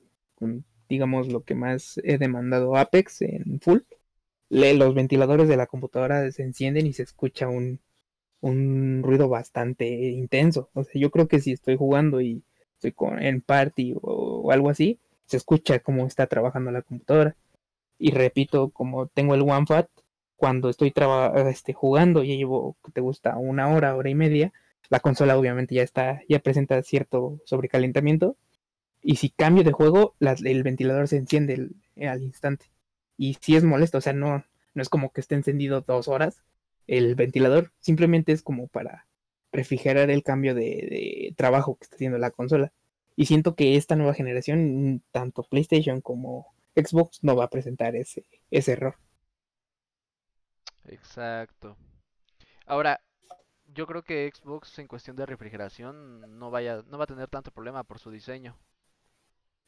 [SPEAKER 2] digamos, lo que más he demandado Apex en full, le- los ventiladores de la computadora se encienden y se escucha un, un ruido bastante intenso. O sea, yo creo que si estoy jugando y estoy con, en party o, algo así, se escucha cómo está trabajando la computadora. Y repito, como tengo el OneFat, cuando estoy traba- este, jugando, ya llevo, ¿qué te gusta? Una hora, hora y media, la consola obviamente ya está, ya presenta cierto sobrecalentamiento. Y si cambio de juego, el ventilador se enciende al instante. Y si es molesto, o sea, no, no es como que esté encendido dos horas el ventilador, simplemente es como para refrigerar el cambio de, de trabajo que está haciendo la consola. Y siento que esta nueva generación, tanto PlayStation como Xbox, no va a presentar ese, ese error.
[SPEAKER 1] Exacto. Ahora, yo creo que Xbox en cuestión de refrigeración no vaya, no va a tener tanto problema por su diseño.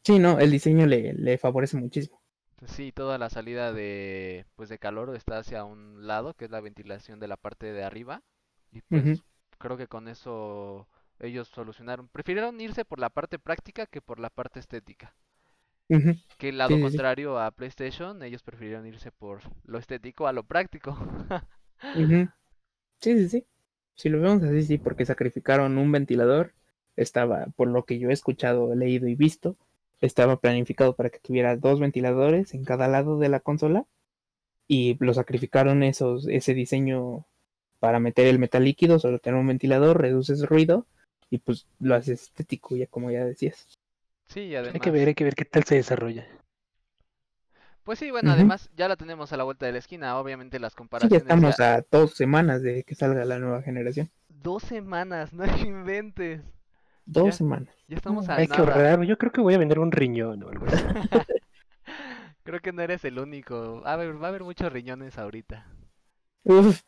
[SPEAKER 2] Sí, no, el diseño le, le favorece muchísimo.
[SPEAKER 1] Sí, toda la salida de, pues de calor está hacia un lado, que es la ventilación de la parte de arriba. Y pues. Creo que con eso ellos solucionaron. Prefirieron irse por la parte práctica que por la parte estética. Que el lado
[SPEAKER 2] Sí, sí, sí.
[SPEAKER 1] contrario a PlayStation, ellos prefirieron irse por lo estético a lo práctico.
[SPEAKER 2] Sí, sí, sí. Si lo vemos así, sí, porque sacrificaron un ventilador. Estaba, por lo que yo he escuchado, leído y visto, estaba planificado para que tuviera dos ventiladores en cada lado de la consola. Y lo sacrificaron esos, ese diseño para meter el metal líquido, solo tener un ventilador, reduces ruido y pues lo haces estético, ya como ya decías.
[SPEAKER 1] Sí, y
[SPEAKER 3] Hay que
[SPEAKER 1] además,
[SPEAKER 3] ver, hay que ver qué tal se desarrolla.
[SPEAKER 1] pues sí, bueno, además ya la tenemos a la vuelta de la esquina. Obviamente las
[SPEAKER 2] Sí, ya
[SPEAKER 1] comparaciones
[SPEAKER 2] estamos
[SPEAKER 1] ya-
[SPEAKER 2] a dos semanas de que salga la nueva generación.
[SPEAKER 1] Dos semanas, no inventes.
[SPEAKER 2] Dos
[SPEAKER 1] Ya.
[SPEAKER 2] semanas.
[SPEAKER 1] Ya estamos a
[SPEAKER 3] Hay que ahorrar. Yo creo que voy a vender un riñón o algo así.
[SPEAKER 1] Creo que no eres el único. A ver, va a haber muchos riñones ahorita.
[SPEAKER 2] Uf,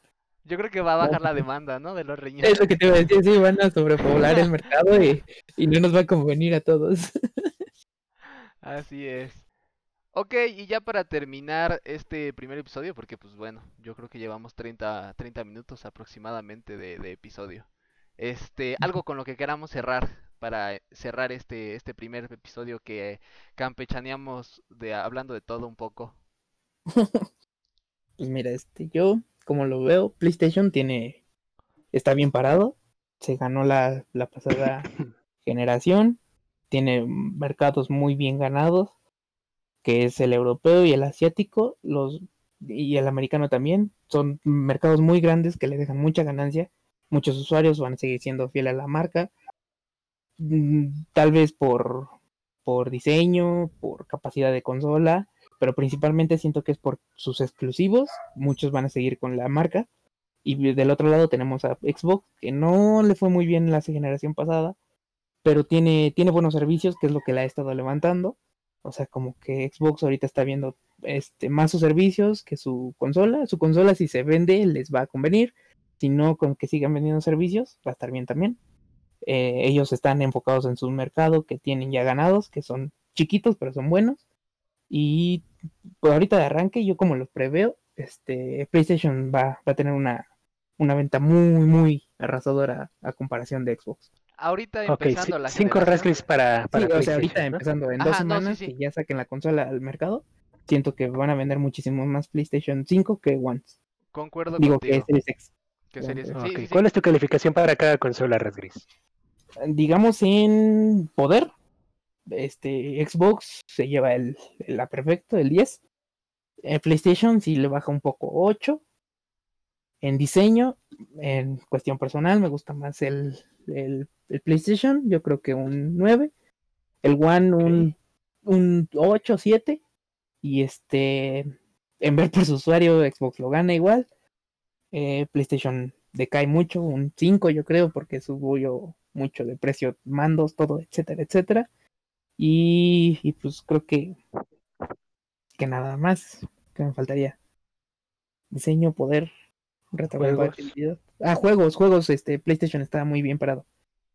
[SPEAKER 1] Yo creo que va a bajar la demanda, ¿no? De los riñones.
[SPEAKER 2] Es lo que te iba a decir, sí, van a sobrepoblar el mercado y, y no nos va a convenir a todos.
[SPEAKER 1] Así es. Ok, y ya para terminar este primer episodio, porque pues bueno, yo creo que llevamos 30, 30 minutos aproximadamente de, de episodio. Este, algo con lo que queramos cerrar para cerrar este, este primer episodio que campechaneamos de hablando de todo un poco.
[SPEAKER 2] Pues mira, este, yo, como lo veo, PlayStation tiene, está bien parado, se ganó la, la pasada generación, tiene mercados muy bien ganados, que es el europeo y el asiático, los y el americano también, son mercados muy grandes que le dejan mucha ganancia, muchos usuarios van a seguir siendo fieles a la marca, mm, tal vez por, por diseño, por capacidad de consola, pero principalmente siento que es por sus exclusivos, muchos van a seguir con la marca, y del otro lado tenemos a Xbox, que no le fue muy bien la generación pasada, pero tiene, tiene buenos servicios, que es lo que la ha estado levantando. O sea, como que Xbox ahorita está viendo este, más sus servicios que su consola. Su consola si se vende les va a convenir. Si no, con que sigan vendiendo servicios, va a estar bien también. Eh, ellos están enfocados en su mercado que tienen ya ganados, que son chiquitos, pero son buenos. Y pues ahorita de arranque, yo como lo preveo, este, PlayStation va, va a tener una, una venta muy, muy arrasadora a comparación de Xbox.
[SPEAKER 1] ahorita empezando la
[SPEAKER 3] cinco
[SPEAKER 1] generación-
[SPEAKER 3] Raspberries para,
[SPEAKER 2] Sí,
[SPEAKER 3] para
[SPEAKER 2] o sea, ahorita empezando en
[SPEAKER 1] Ajá,
[SPEAKER 2] dos
[SPEAKER 1] no, sí,
[SPEAKER 2] semanas
[SPEAKER 1] sí.
[SPEAKER 2] que ya saquen la consola al mercado, siento que van a vender muchísimo más PlayStation 5 que One.
[SPEAKER 1] Concuerdo
[SPEAKER 2] Digo
[SPEAKER 1] contigo.
[SPEAKER 2] que Series X.
[SPEAKER 1] series- sí.
[SPEAKER 3] ¿Cuál es tu calificación para cada consola, Rasgris?
[SPEAKER 2] Digamos en poder, este Xbox se lleva el, la perfecto, el 10. Eh, PlayStation sí le baja un poco 8. En diseño, en cuestión personal, me gusta más el, el, el PlayStation, yo creo que un 9. El One un, un 8, 7. Y este, en ver por su usuario, Xbox lo gana igual. Eh, PlayStation decae mucho, un 5 yo creo, porque subió mucho de precio, mandos, todo, etcétera, etcétera. Y, y pues creo que, que nada más que me faltaría. Diseño, poder, retrocompatibilidad. Ah, juegos, juegos, este, PlayStation está muy bien parado.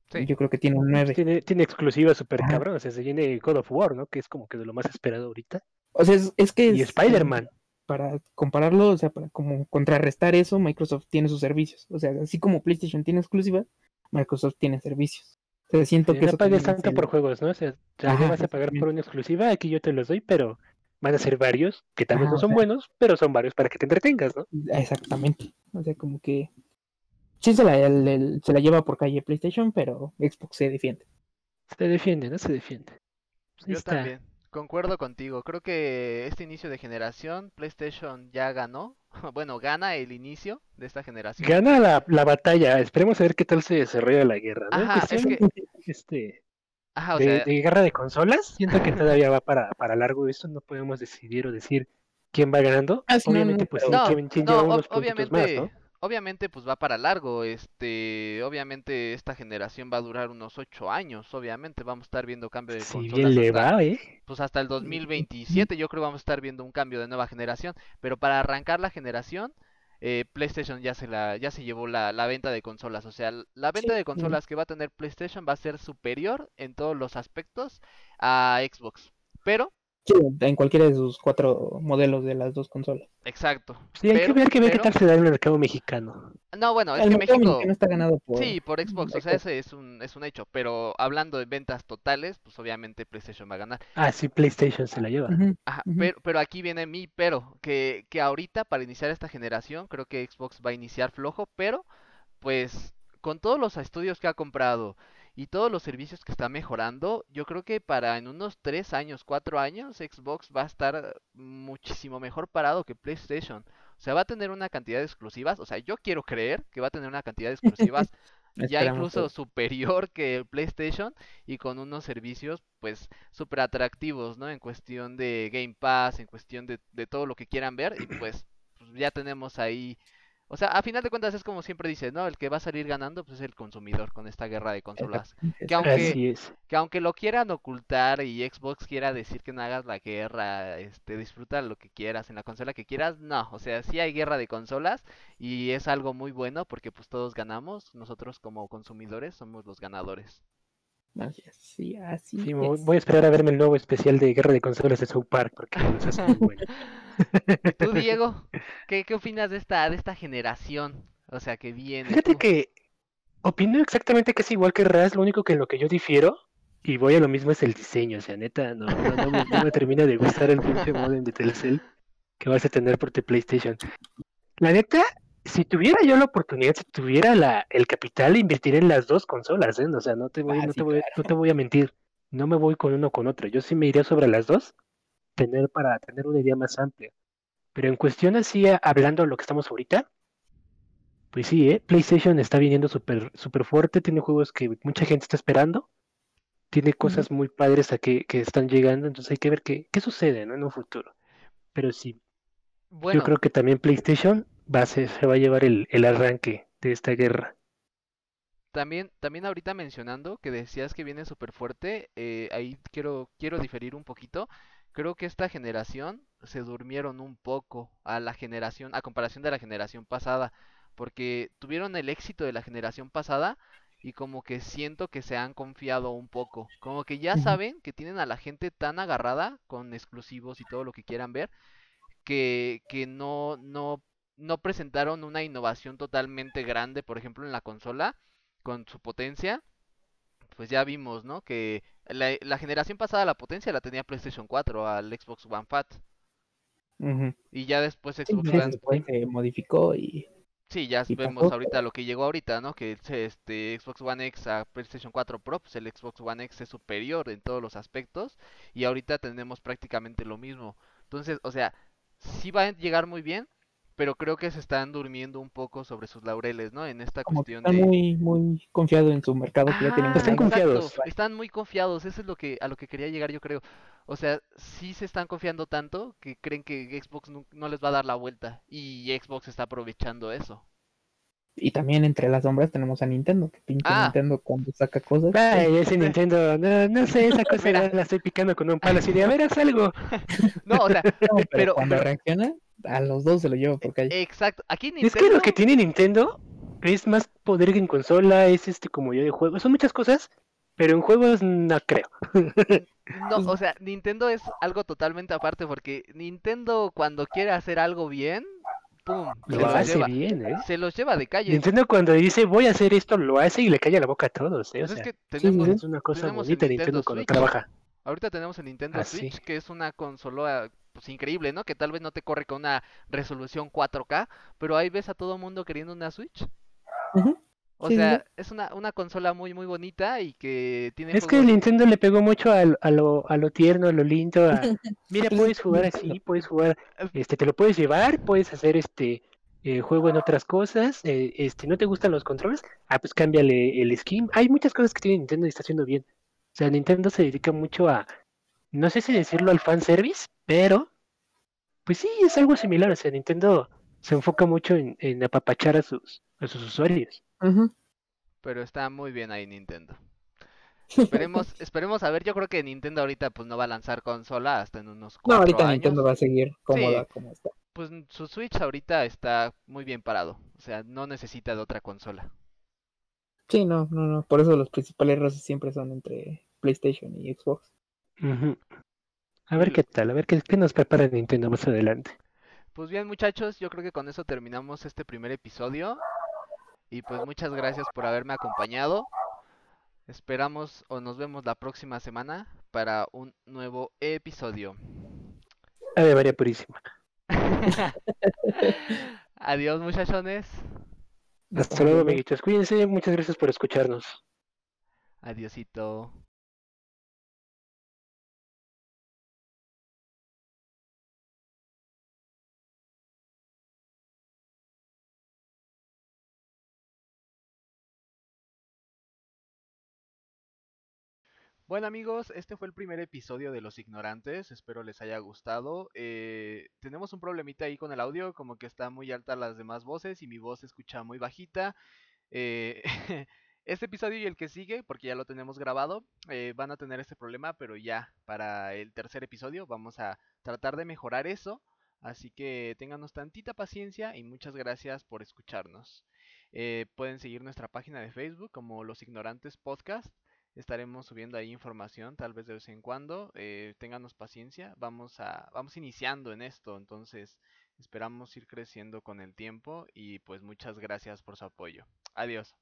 [SPEAKER 1] Sí.
[SPEAKER 2] Yo creo que tiene un 9.
[SPEAKER 3] Tiene, tiene exclusiva super cabrón, o sea, se viene God of War, ¿no? Que es como que de lo más esperado ahorita.
[SPEAKER 2] O sea, es, es que
[SPEAKER 3] Y Spider-Man.
[SPEAKER 2] para compararlo, o sea, para como contrarrestar eso, Microsoft tiene sus servicios. O sea, así como PlayStation tiene exclusiva, Microsoft tiene servicios. Sea, siento
[SPEAKER 3] Sí,
[SPEAKER 2] que
[SPEAKER 3] no
[SPEAKER 2] eso
[SPEAKER 3] pagues tanto por juegos, ¿no? O sea, ya
[SPEAKER 2] Ajá,
[SPEAKER 3] vas a pagar por una exclusiva, aquí yo te los doy, pero van a ser varios, que tal vez
[SPEAKER 2] Ajá,
[SPEAKER 3] no
[SPEAKER 2] o
[SPEAKER 3] son
[SPEAKER 2] sea-
[SPEAKER 3] buenos, pero son varios para que te entretengas, ¿no?
[SPEAKER 2] Exactamente. O sea, como que sí se la, el- el- se la lleva por calle PlayStation, pero Xbox se defiende.
[SPEAKER 3] Se defiende, ¿no? Se defiende. Pues
[SPEAKER 1] Yo
[SPEAKER 3] está.
[SPEAKER 1] también. Concuerdo contigo. Creo que este inicio de generación, PlayStation ya ganó. Bueno, gana el inicio de esta generación.
[SPEAKER 3] Gana la, la batalla, esperemos a ver qué tal se desarrolla la guerra, ¿no? En
[SPEAKER 1] Ajá, es
[SPEAKER 3] cuestión,
[SPEAKER 1] que-
[SPEAKER 3] este,
[SPEAKER 1] Ajá, o
[SPEAKER 3] de,
[SPEAKER 1] sea,
[SPEAKER 3] de guerra de consolas, siento que todavía va para, para largo esto, no podemos decidir o decir quién va ganando.
[SPEAKER 2] Ah, sí,
[SPEAKER 3] Obviamente,
[SPEAKER 2] no,
[SPEAKER 3] pues
[SPEAKER 1] no,
[SPEAKER 3] Kevin lleva unos más,
[SPEAKER 1] obviamente,
[SPEAKER 3] ¿no?
[SPEAKER 1] Obviamente pues va para largo, este, obviamente esta generación va a durar unos ocho años, obviamente vamos a estar viendo cambio de
[SPEAKER 3] Si
[SPEAKER 1] consolas
[SPEAKER 3] bien le
[SPEAKER 1] hasta,
[SPEAKER 3] va, ¿eh?
[SPEAKER 1] pues hasta el 2027 yo creo vamos a estar viendo un cambio de nueva generación, pero para arrancar la generación eh, PlayStation ya se la ya se llevó la, la venta de consolas, o sea, la venta
[SPEAKER 2] Sí,
[SPEAKER 1] de consolas que va a tener PlayStation va a ser superior en todos los aspectos a Xbox. Pero,
[SPEAKER 2] Sí, en cualquiera de sus cuatro modelos de las dos consolas.
[SPEAKER 1] exacto.
[SPEAKER 3] Sí, hay que ver, que ver qué tal se da en el mercado mexicano.
[SPEAKER 1] No, bueno, es
[SPEAKER 2] el
[SPEAKER 1] que
[SPEAKER 2] mercado
[SPEAKER 1] México
[SPEAKER 2] mexicano está ganado por.
[SPEAKER 1] Sí, por Xbox, o sea, ese es un, es un hecho, pero hablando de ventas totales, pues obviamente PlayStation va a ganar.
[SPEAKER 3] Ah, sí, PlayStation se la lleva.
[SPEAKER 1] Ajá, pero, pero aquí viene mi pero, que, que ahorita para iniciar esta generación, creo que Xbox va a iniciar flojo, pero pues con todos los estudios que ha comprado y todos los servicios que está mejorando, yo creo que para en unos 3 años, 4 años, Xbox va a estar muchísimo mejor parado que PlayStation. O sea, va a tener una cantidad de exclusivas, o sea, yo quiero creer que va a tener una cantidad de exclusivas ya incluso superior que el PlayStation y con unos servicios pues súper atractivos, ¿no? En cuestión de Game Pass, en cuestión de, de todo lo que quieran ver y pues, pues ya tenemos ahí, o sea, a final de cuentas es como siempre dice, ¿no? El que va a salir ganando pues es el consumidor con esta guerra de consolas. Que aunque, que aunque lo quieran ocultar y Xbox quiera decir que no hagas la guerra, este, disfruta lo que quieras en la consola que quieras, no, o sea, sí hay guerra de consolas y es algo muy bueno porque pues todos ganamos, nosotros como consumidores somos los ganadores.
[SPEAKER 2] Así es, sí, así
[SPEAKER 3] Sí,
[SPEAKER 2] es.
[SPEAKER 3] voy a esperar a verme el nuevo especial de Guerra de Consolas de South Park, porque hace muy bueno.
[SPEAKER 1] ¿Tú, Diego, qué, qué opinas de esta, de esta generación? O sea, que viene.
[SPEAKER 3] Fíjate
[SPEAKER 1] tú?
[SPEAKER 3] que opino exactamente que es igual que Raz, lo único que en lo que yo difiero, y voy a lo mismo, es el diseño. O sea, neta, no, no, no me, no me termina de gustar el pinche modem de Telcel que vas a tener por tu PlayStation. La neta, si tuviera yo la oportunidad, si tuviera la, el capital, invertiría en las dos consolas, ¿eh? O sea, no te voy,
[SPEAKER 2] Ah,
[SPEAKER 3] no
[SPEAKER 2] sí,
[SPEAKER 3] te voy,
[SPEAKER 2] claro.
[SPEAKER 3] no te voy a mentir. No me voy con uno o con otro. Yo sí me iría sobre las dos, tener para tener una idea más amplia. Pero en cuestión así, hablando de lo que estamos ahorita, pues sí, ¿eh? PlayStation está viniendo súper súper fuerte, tiene juegos que mucha gente está esperando, tiene cosas muy padres a que, que están llegando, entonces hay que ver qué, qué sucede, ¿no? En un futuro. Pero sí,
[SPEAKER 1] Bueno,
[SPEAKER 3] yo creo que también PlayStation va a ser- se va a llevar el, el arranque de esta guerra.
[SPEAKER 1] también, también ahorita mencionando que decías que viene súper fuerte, eh, ahí quiero, quiero diferir un poquito. Creo que esta generación se durmieron un poco a la generación, a comparación de la generación pasada, porque tuvieron el éxito de la generación pasada y como que siento que se han confiado un poco, como que ya saben que tienen a la gente tan agarrada con exclusivos y todo lo que quieran ver, que, que no, no, no presentaron una innovación totalmente grande, por ejemplo, en la consola, con su potencia, pues ya vimos, ¿no? Que la, la generación pasada la potencia la tenía PlayStation 4 al Xbox One Fat. Y ya después Xbox
[SPEAKER 2] ya
[SPEAKER 1] One...
[SPEAKER 2] después se modificó y
[SPEAKER 1] Sí, ya
[SPEAKER 2] y
[SPEAKER 1] vemos
[SPEAKER 2] pasó,
[SPEAKER 1] ahorita lo que llegó ahorita, ¿no? Que es, este Xbox One X a PlayStation 4 Pro, pues el Xbox One X es superior en todos los aspectos y ahorita tenemos prácticamente lo mismo. Entonces, o sea, sí va a llegar muy bien, pero creo que se están durmiendo un poco sobre sus laureles, ¿no? En esta
[SPEAKER 2] como
[SPEAKER 1] cuestión de
[SPEAKER 2] muy, muy confiado en su mercado que ya tienen
[SPEAKER 1] Ah,
[SPEAKER 3] Están confiados.
[SPEAKER 1] exacto, Están muy confiados, eso es lo que a lo que quería llegar yo creo. O sea, sí se están confiando tanto que creen que Xbox no, no les va a dar la vuelta y Xbox está aprovechando eso.
[SPEAKER 2] Y también entre las sombras tenemos a Nintendo, que pinche
[SPEAKER 1] Ah.
[SPEAKER 2] Nintendo cuando saca cosas.
[SPEAKER 3] Ay, ese Nintendo, no, no sé, esa cosa la, la estoy picando con un palo así de, a ver, haz algo.
[SPEAKER 1] No, o sea,
[SPEAKER 2] No, pero,
[SPEAKER 1] pero-
[SPEAKER 2] cuando
[SPEAKER 1] pero-
[SPEAKER 2] reacciona, a los dos se lo lleva por calle.
[SPEAKER 1] exacto. Aquí
[SPEAKER 3] Es que lo que tiene Nintendo es más poder que en consola, es este como yo de juego, son muchas cosas, pero en juegos no creo.
[SPEAKER 1] no, o sea, Nintendo es algo totalmente aparte porque Nintendo cuando quiere hacer algo bien, pum, se
[SPEAKER 3] Lo hace
[SPEAKER 1] lleva,
[SPEAKER 3] bien, ¿eh?
[SPEAKER 1] se los lleva de calle.
[SPEAKER 3] Nintendo cuando dice voy a hacer esto, lo hace y le calla la boca a todos, ¿eh? O
[SPEAKER 1] Pues es
[SPEAKER 3] sea,
[SPEAKER 1] que tenemos,
[SPEAKER 3] es una cosa
[SPEAKER 1] tenemos el
[SPEAKER 3] bonita
[SPEAKER 1] Nintendo
[SPEAKER 3] Nintendo cuando
[SPEAKER 1] Switch.
[SPEAKER 3] trabaja.
[SPEAKER 1] Ahorita tenemos el Nintendo
[SPEAKER 3] Ah, sí.
[SPEAKER 1] Switch, que es una consola pues increíble, ¿no? Que tal vez no te corre con una resolución 4K, pero ahí ves a todo mundo queriendo una Switch. O
[SPEAKER 2] Sí, sí,
[SPEAKER 1] sea, es una, una consola muy muy bonita y que tiene
[SPEAKER 3] Es que Nintendo le pegó mucho al- a, lo, a lo tierno, a lo lindo, a, mira, puedes jugar así, puedes jugar, este, te lo puedes llevar, puedes hacer este eh, juego en otras cosas, eh, este, ¿no te gustan los controles? Ah, pues cámbiale el skin. Hay muchas cosas que tiene Nintendo y está haciendo bien. O sea, Nintendo se dedica mucho a, no sé si decirlo al fanservice, pero, pues sí, es algo similar. O sea, Nintendo se enfoca mucho en, en apapachar a sus, a sus usuarios.
[SPEAKER 1] Pero está muy bien ahí Nintendo. Esperemos, esperemos a ver, yo creo que Nintendo ahorita pues no va a lanzar consola hasta en unos
[SPEAKER 2] No,
[SPEAKER 1] cuatro
[SPEAKER 2] ahorita
[SPEAKER 1] años.
[SPEAKER 2] Nintendo va a seguir cómoda
[SPEAKER 1] Sí.
[SPEAKER 2] como está.
[SPEAKER 1] Pues su Switch ahorita está muy bien parado, o sea, no necesita de otra consola.
[SPEAKER 2] Sí, no, no, no. Por eso los principales roces siempre son entre PlayStation y Xbox.
[SPEAKER 3] Ujú. A ver qué tal, a ver qué, qué nos prepara Nintendo más adelante.
[SPEAKER 1] Pues bien, muchachos, yo creo que con eso terminamos este primer episodio. Y pues muchas gracias por haberme acompañado. Esperamos o nos vemos la próxima semana para un nuevo episodio.
[SPEAKER 3] Ave María Purísima.
[SPEAKER 1] Adiós, muchachones.
[SPEAKER 3] Hasta luego, amiguitos. Cuídense, muchas gracias por escucharnos.
[SPEAKER 1] Adiosito. Bueno amigos, este fue el primer episodio de Los Ignorantes, espero les haya gustado. Eh, tenemos un problemita ahí con el audio, como que está muy alta las demás voces y mi voz se escucha muy bajita. Eh, este episodio y el que sigue, porque ya lo tenemos grabado, eh, van a tener este problema, pero ya para el tercer episodio vamos a tratar de mejorar eso. Así que ténganos tantita paciencia y muchas gracias por escucharnos. Pueden seguir nuestra página de Facebook como Los Ignorantes Podcast. Estaremos subiendo ahí información, tal vez de vez en cuando. Eh, ténganos paciencia. Vamos a, vamos iniciando en esto, entonces esperamos ir creciendo con el tiempo y pues muchas gracias por su apoyo. Adiós.